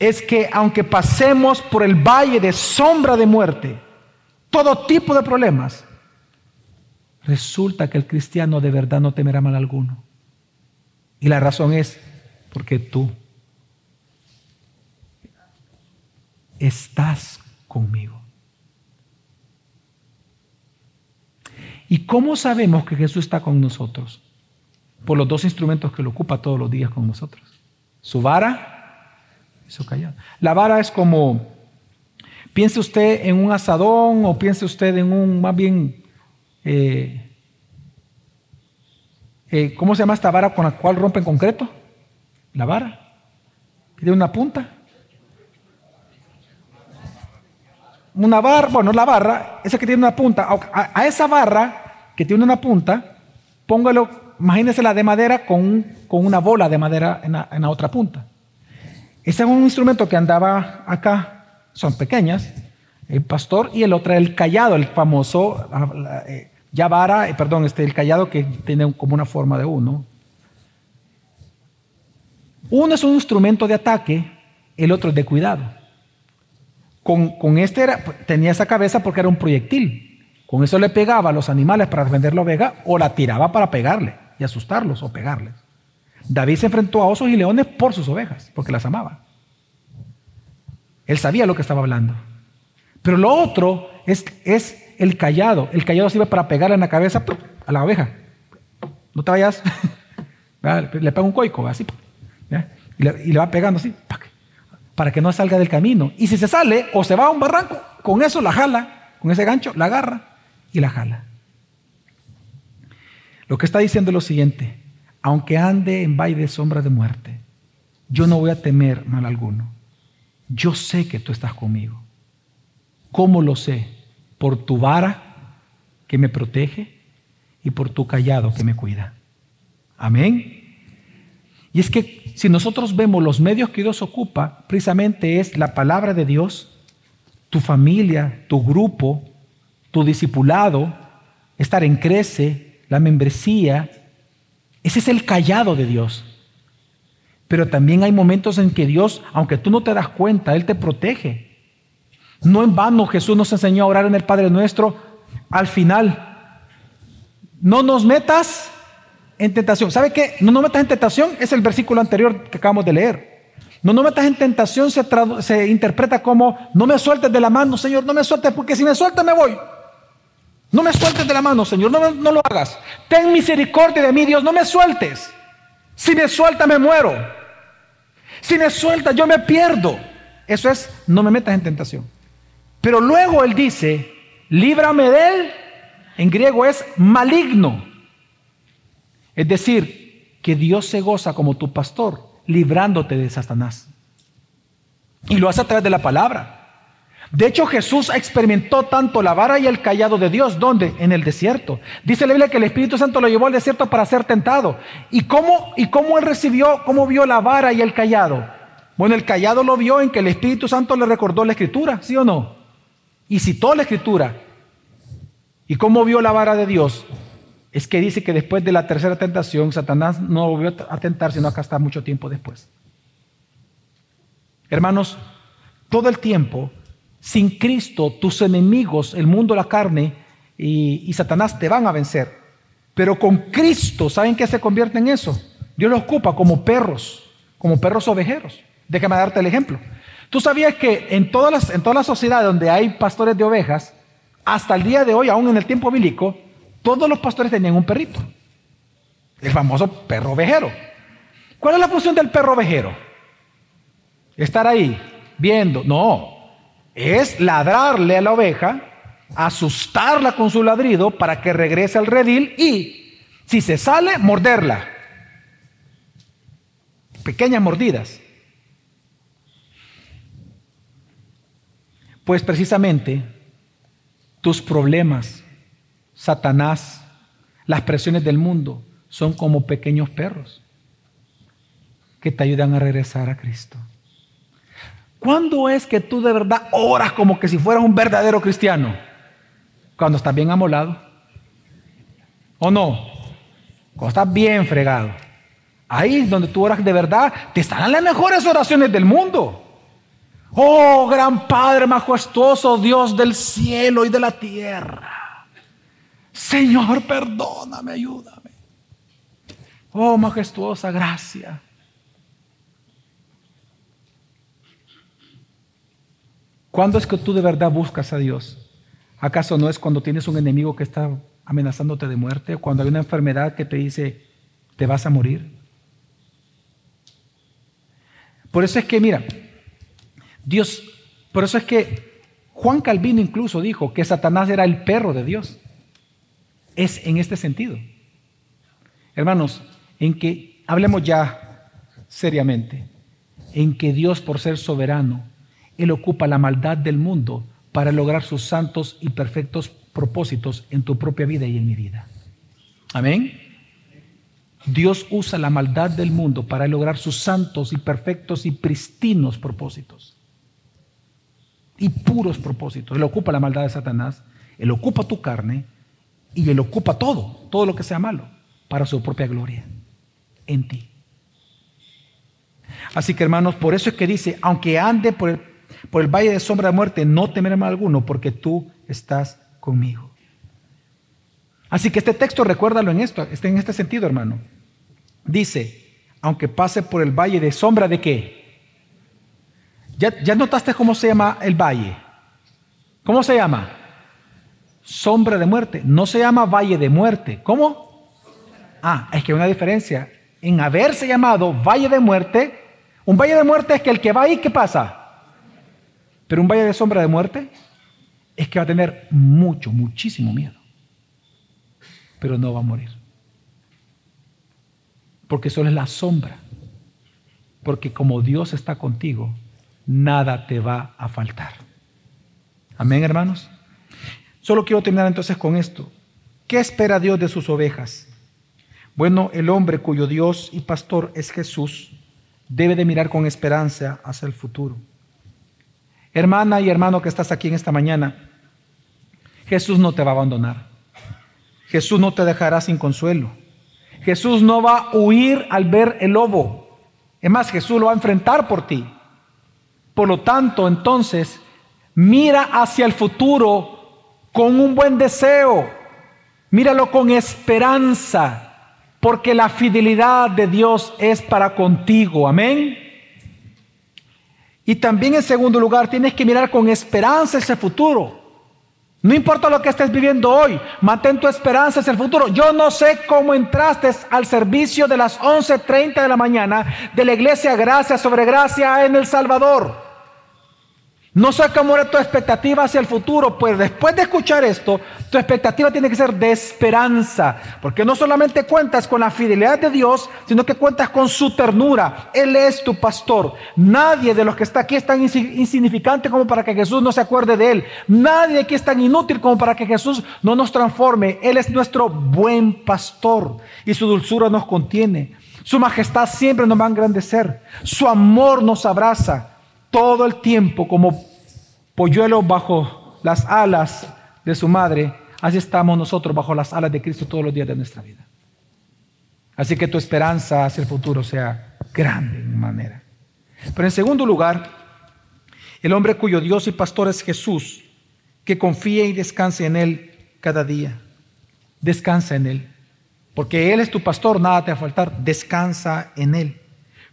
es que aunque pasemos por el valle de sombra de muerte, todo tipo de problemas, resulta que el cristiano de verdad no temerá mal alguno. Y la razón es porque tú estás conmigo. ¿Y cómo sabemos que Jesús está con nosotros? Por los dos instrumentos que lo ocupa todos los días con nosotros. Su vara y su callado. La vara es como, piense usted en un asadón o piense usted en un, más bien, eh, eh, ¿cómo se llama esta vara con la cual rompen concreto? La vara. Tiene una punta. Una barra, bueno, la barra, esa que tiene una punta. A, esa barra que tiene una punta, póngalo, imagínese la de madera con, con una bola de madera en la, otra punta. Ese es un instrumento que andaba acá, son pequeñas, el pastor, y el otro el callado, el famoso, eh, ya vara, eh, perdón, este, el callado que tiene como una forma de uno. Uno es un instrumento de ataque, el otro es de cuidado. Con, este era, tenía esa cabeza porque era un proyectil. Con eso le pegaba a los animales para defender la oveja o la tiraba para pegarle y asustarlos o pegarles. David se enfrentó a osos y leones por sus ovejas, porque las amaba. Él sabía lo que estaba hablando. Pero lo otro es, el callado. El callado sirve para pegarle en la cabeza a la oveja. No te vayas. le pega un coico, así. Y le, va pegando así, para que no salga del camino. Y si se sale o se va a un barranco, con eso la jala, con ese gancho, la agarra y la jala. Lo que está diciendo es lo siguiente, aunque ande en valle de sombra de muerte, yo no voy a temer mal alguno. Yo sé que tú estás conmigo. ¿Cómo lo sé? Por tu vara que me protege y por tu callado que me cuida. Amén. Y es que si nosotros vemos los medios que Dios ocupa, precisamente es la palabra de Dios, tu familia, tu grupo, tu discipulado, estar en crece, la membresía, ese es el callado de Dios. Pero también hay momentos en que Dios, aunque tú no te das cuenta, Él te protege. No en vano Jesús nos enseñó a orar en el Padre nuestro al final. No nos metas en tentación. ¿Sabe qué? No nos metas en tentación es el versículo anterior que acabamos de leer. No nos metas en tentación se, se interpreta como no me sueltes de la mano, Señor, no me sueltes, porque si me sueltas me voy. No me sueltes de la mano, Señor, no, lo hagas. Ten misericordia de mí, Dios, no me sueltes. Si me sueltas me muero. Si me sueltas yo me pierdo. Eso es, no me metas en tentación. Pero luego él dice, líbrame de él. En griego es maligno. Es decir, que Dios se goza como tu pastor, librándote de Satanás. Y lo hace a través de la palabra. De hecho, Jesús experimentó tanto la vara y el callado de Dios. ¿Dónde? En el desierto. Dice la Biblia que el Espíritu Santo lo llevó al desierto para ser tentado. ¿Y cómo, y cómo él recibió, cómo vio la vara y el callado? Bueno, el callado lo vio en que el Espíritu Santo le recordó la Escritura, ¿sí o no? Y citó la Escritura. ¿Y cómo vio la vara de Dios? es que dice que después de la tercera tentación, Satanás no volvió a tentar, sino acá está mucho tiempo después. Hermanos, todo el tiempo, sin Cristo, tus enemigos, el mundo, la carne y, Satanás te van a vencer. Pero con Cristo, ¿saben qué se convierte en eso? Dios los ocupa como perros, como perros ovejeros. Déjame darte el ejemplo. Tú sabías que en todas las, en todas las sociedades donde hay pastores de ovejas, hasta el día de hoy, aún en el tiempo bíblico, todos los pastores tenían un perrito. El famoso perro ovejero. ¿Cuál es la función del perro ovejero? Estar ahí, viendo. No, es ladrarle a la oveja, asustarla con su ladrido para que regrese al redil y, si se sale, morderla. Pequeñas mordidas. Pues precisamente tus problemas Satanás, las presiones del mundo son como pequeños perros que te ayudan a regresar a Cristo. ¿Cuándo es que tú de verdad oras como que si fueras un verdadero cristiano? Cuando estás bien amolado. ¿O no? Cuando estás bien fregado. Ahí donde tú oras de verdad, te estarán las mejores oraciones del mundo. Oh, gran Padre majestuoso, Dios del cielo y de la tierra. Señor, perdóname, ayúdame. Oh, majestuosa gracia. ¿Cuándo es que tú de verdad buscas a Dios? ¿Acaso no es cuando tienes un enemigo que está amenazándote de muerte? ¿O cuando hay una enfermedad que te dice, te vas a morir? Por eso es que, mira, Dios, por eso es que Juan Calvino incluso dijo que Satanás era el perro de Dios. Es en este sentido. Hermanos, en que hablemos ya seriamente, en que Dios por ser soberano, Él ocupa la maldad del mundo para lograr sus santos y perfectos propósitos en tu propia vida y en mi vida. Amén. Dios usa la maldad del mundo para lograr sus santos y perfectos y pristinos propósitos y puros propósitos. Él ocupa la maldad de Satanás, Él ocupa tu carne y Él ocupa todo, todo lo que sea malo, para su propia gloria en ti. Así que hermanos, por eso es que dice, aunque ande por el, por el valle de sombra de muerte, no temeré mal alguno, porque tú estás conmigo. Así que este texto, recuérdalo en esto, está en este sentido, hermano. Dice, aunque pase por el valle de sombra de qué? ¿Ya, notaste cómo se llama el valle? ¿Cómo se llama? Sombra de muerte. No se llama valle de muerte. ¿Cómo? Ah, es que hay una diferencia. En haberse llamado valle de muerte, un valle de muerte es que el que va ahí, ¿qué pasa? Pero un valle de sombra de muerte es que va a tener mucho, muchísimo miedo. Pero no va a morir. Porque solo es la sombra. Porque como Dios está contigo, nada te va a faltar. Amén, hermanos. Solo quiero terminar entonces con esto. ¿Qué espera Dios de sus ovejas? Bueno, el hombre cuyo Dios y pastor es Jesús debe de mirar con esperanza hacia el futuro. Hermana y hermano que estás aquí en esta mañana, Jesús no te va a abandonar. Jesús no te dejará sin consuelo. Jesús no va a huir al ver el lobo. Es más, Jesús lo va a enfrentar por ti. Por lo tanto, entonces, mira hacia el futuro con un buen deseo. Míralo con esperanza, porque la fidelidad de Dios es para contigo. Amén. Y también en segundo lugar, tienes que mirar con esperanza ese futuro. No importa lo que estés viviendo hoy, mantén tu esperanza hacia el futuro. Yo no sé cómo entraste al servicio de las 11.30 de la mañana de la iglesia Gracia sobre Gracia en El Salvador. No cómo era tu expectativa hacia el futuro, pues después de escuchar esto, tu expectativa tiene que ser de esperanza, porque no solamente cuentas con la fidelidad de Dios, sino que cuentas con su ternura. Él es tu pastor. Nadie de los que está aquí es tan insignificante como para que Jesús no se acuerde de él. Nadie aquí es tan inútil como para que Jesús no nos transforme. Él es nuestro buen pastor y su dulzura nos contiene. Su majestad siempre nos va a engrandecer. Su amor nos abraza todo el tiempo como polluelo bajo las alas de su madre, así estamos nosotros bajo las alas de Cristo todos los días de nuestra vida. Así que tu esperanza hacia el futuro sea grande en manera. Pero en segundo lugar, el hombre cuyo Dios y pastor es Jesús, que confíe y descanse en Él cada día. Descansa en Él. Porque Él es tu pastor, nada te va a faltar. Descansa en Él.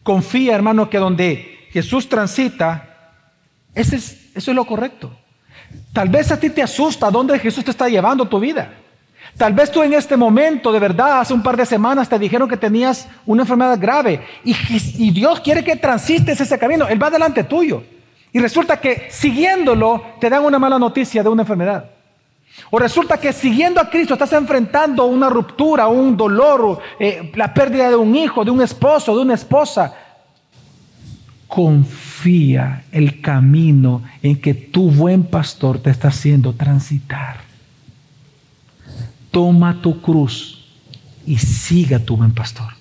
Confía, hermano, que donde Jesús transita, ese es eso es lo correcto. Tal vez a ti te asusta dónde Jesús te está llevando tu vida. Tal vez tú en este momento, de verdad, hace un par de semanas te dijeron que tenías una enfermedad grave y, Dios quiere que transites ese camino. Él va delante tuyo. Y resulta que siguiéndolo te dan una mala noticia de una enfermedad. O resulta que siguiendo a Cristo estás enfrentando una ruptura, un dolor, eh, la pérdida de un hijo, de un esposo, de una esposa. Confía el camino en que tu buen pastor te está haciendo transitar. Toma tu cruz y siga tu buen pastor.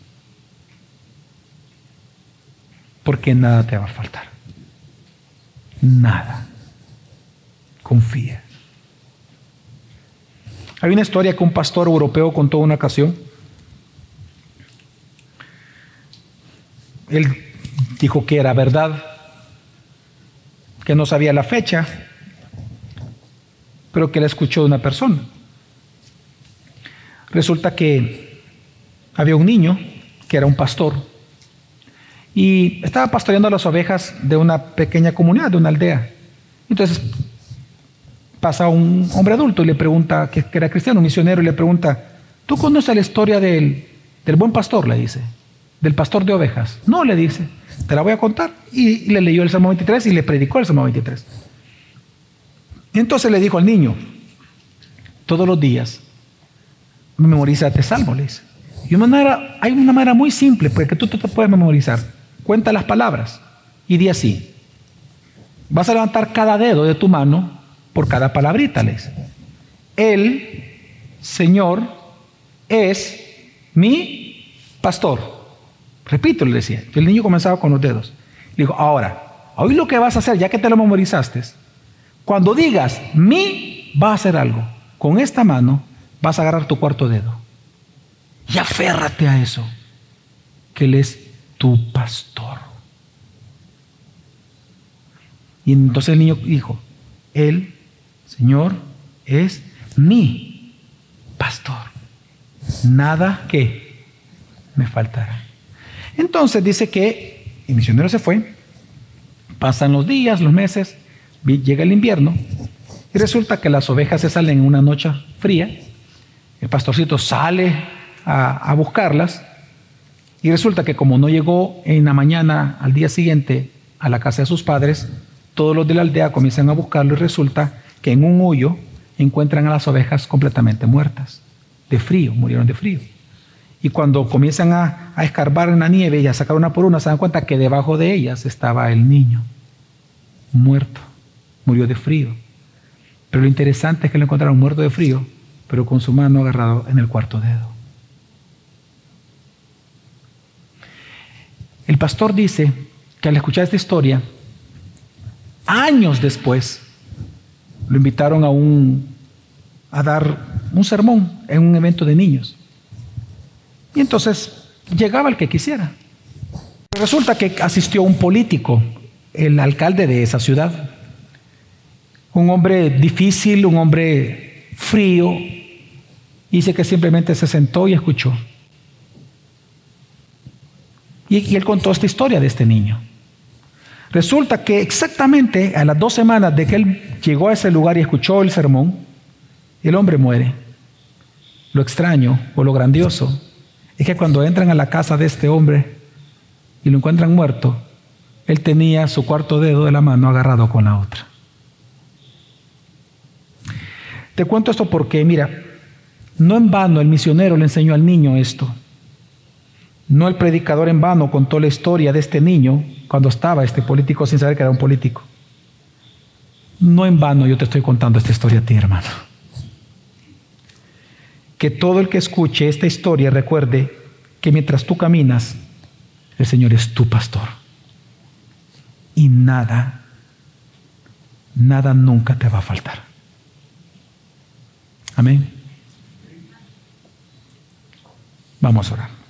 Porque nada te va a faltar. Nada. Confía. Hay una historia que un pastor europeo contó una ocasión él dijo que era verdad, que no sabía la fecha, pero que la escuchó de una persona. Resulta que había un niño que era un pastor y estaba pastoreando las ovejas de una pequeña comunidad, de una aldea. Entonces pasa un hombre adulto y le pregunta, que, era cristiano, un misionero, y le pregunta, ¿tú conoces la historia del, del buen pastor? Le dice, del pastor de ovejas. No, le dice, te la voy a contar. Y, le leyó el Salmo 23 y le predicó el Salmo 23. Y entonces le dijo al niño, todos los días, memoriza este salmo, le. Y una manera, hay una manera muy simple porque tú, tú te puedes memorizar. Cuenta las palabras y di así. Vas a levantar cada dedo de tu mano por cada palabrita, le dice. El Señor es mi pastor. Repito, le decía. El niño comenzaba con los dedos. Le dijo, ahora, hoy lo que vas a hacer, ya que te lo memorizaste, cuando digas mi, va a hacer algo. Con esta mano vas a agarrar tu cuarto dedo. Y aférrate a eso, que Él es tu pastor. Y entonces el niño dijo, Él, Señor, es mi pastor. Nada que me faltará. Entonces dice que el misionero se fue, pasan los días, los meses, llega el invierno y resulta que las ovejas se salen en una noche fría, el pastorcito sale a, buscarlas y resulta que como no llegó en la mañana al día siguiente a la casa de sus padres, todos los de la aldea comienzan a buscarlo y resulta que en un hoyo encuentran a las ovejas completamente muertas, de frío, murieron de frío. Y cuando comienzan a, escarbar en la nieve y a sacar una por una, se dan cuenta que debajo de ellas estaba el niño, muerto, murió de frío. Pero lo interesante es que lo encontraron muerto de frío, pero con su mano agarrado en el cuarto dedo. El pastor dice que al escuchar esta historia, años después, lo invitaron a, un, a dar un sermón en un evento de niños. Y entonces llegaba el que quisiera. Resulta que asistió un político, el alcalde de esa ciudad. Un hombre difícil, un hombre frío. Dice que simplemente se sentó y escuchó. Y, y él contó esta historia de este niño. Resulta que exactamente a las dos semanas de que él llegó a ese lugar y escuchó el sermón, el hombre muere. Lo extraño o lo grandioso es que cuando entran a la casa de este hombre y lo encuentran muerto, él tenía su cuarto dedo de la mano agarrado con la otra. Te cuento esto porque, mira, no en vano el misionero le enseñó al niño esto. No el predicador en vano contó la historia de este niño cuando estaba este político sin saber que era un político. No en vano yo te estoy contando esta historia a ti, hermano que todo el que escuche esta historia recuerde que mientras tú caminas, el Señor es tu pastor. Y nada, nada nunca te va a faltar. Amén. Vamos a orar.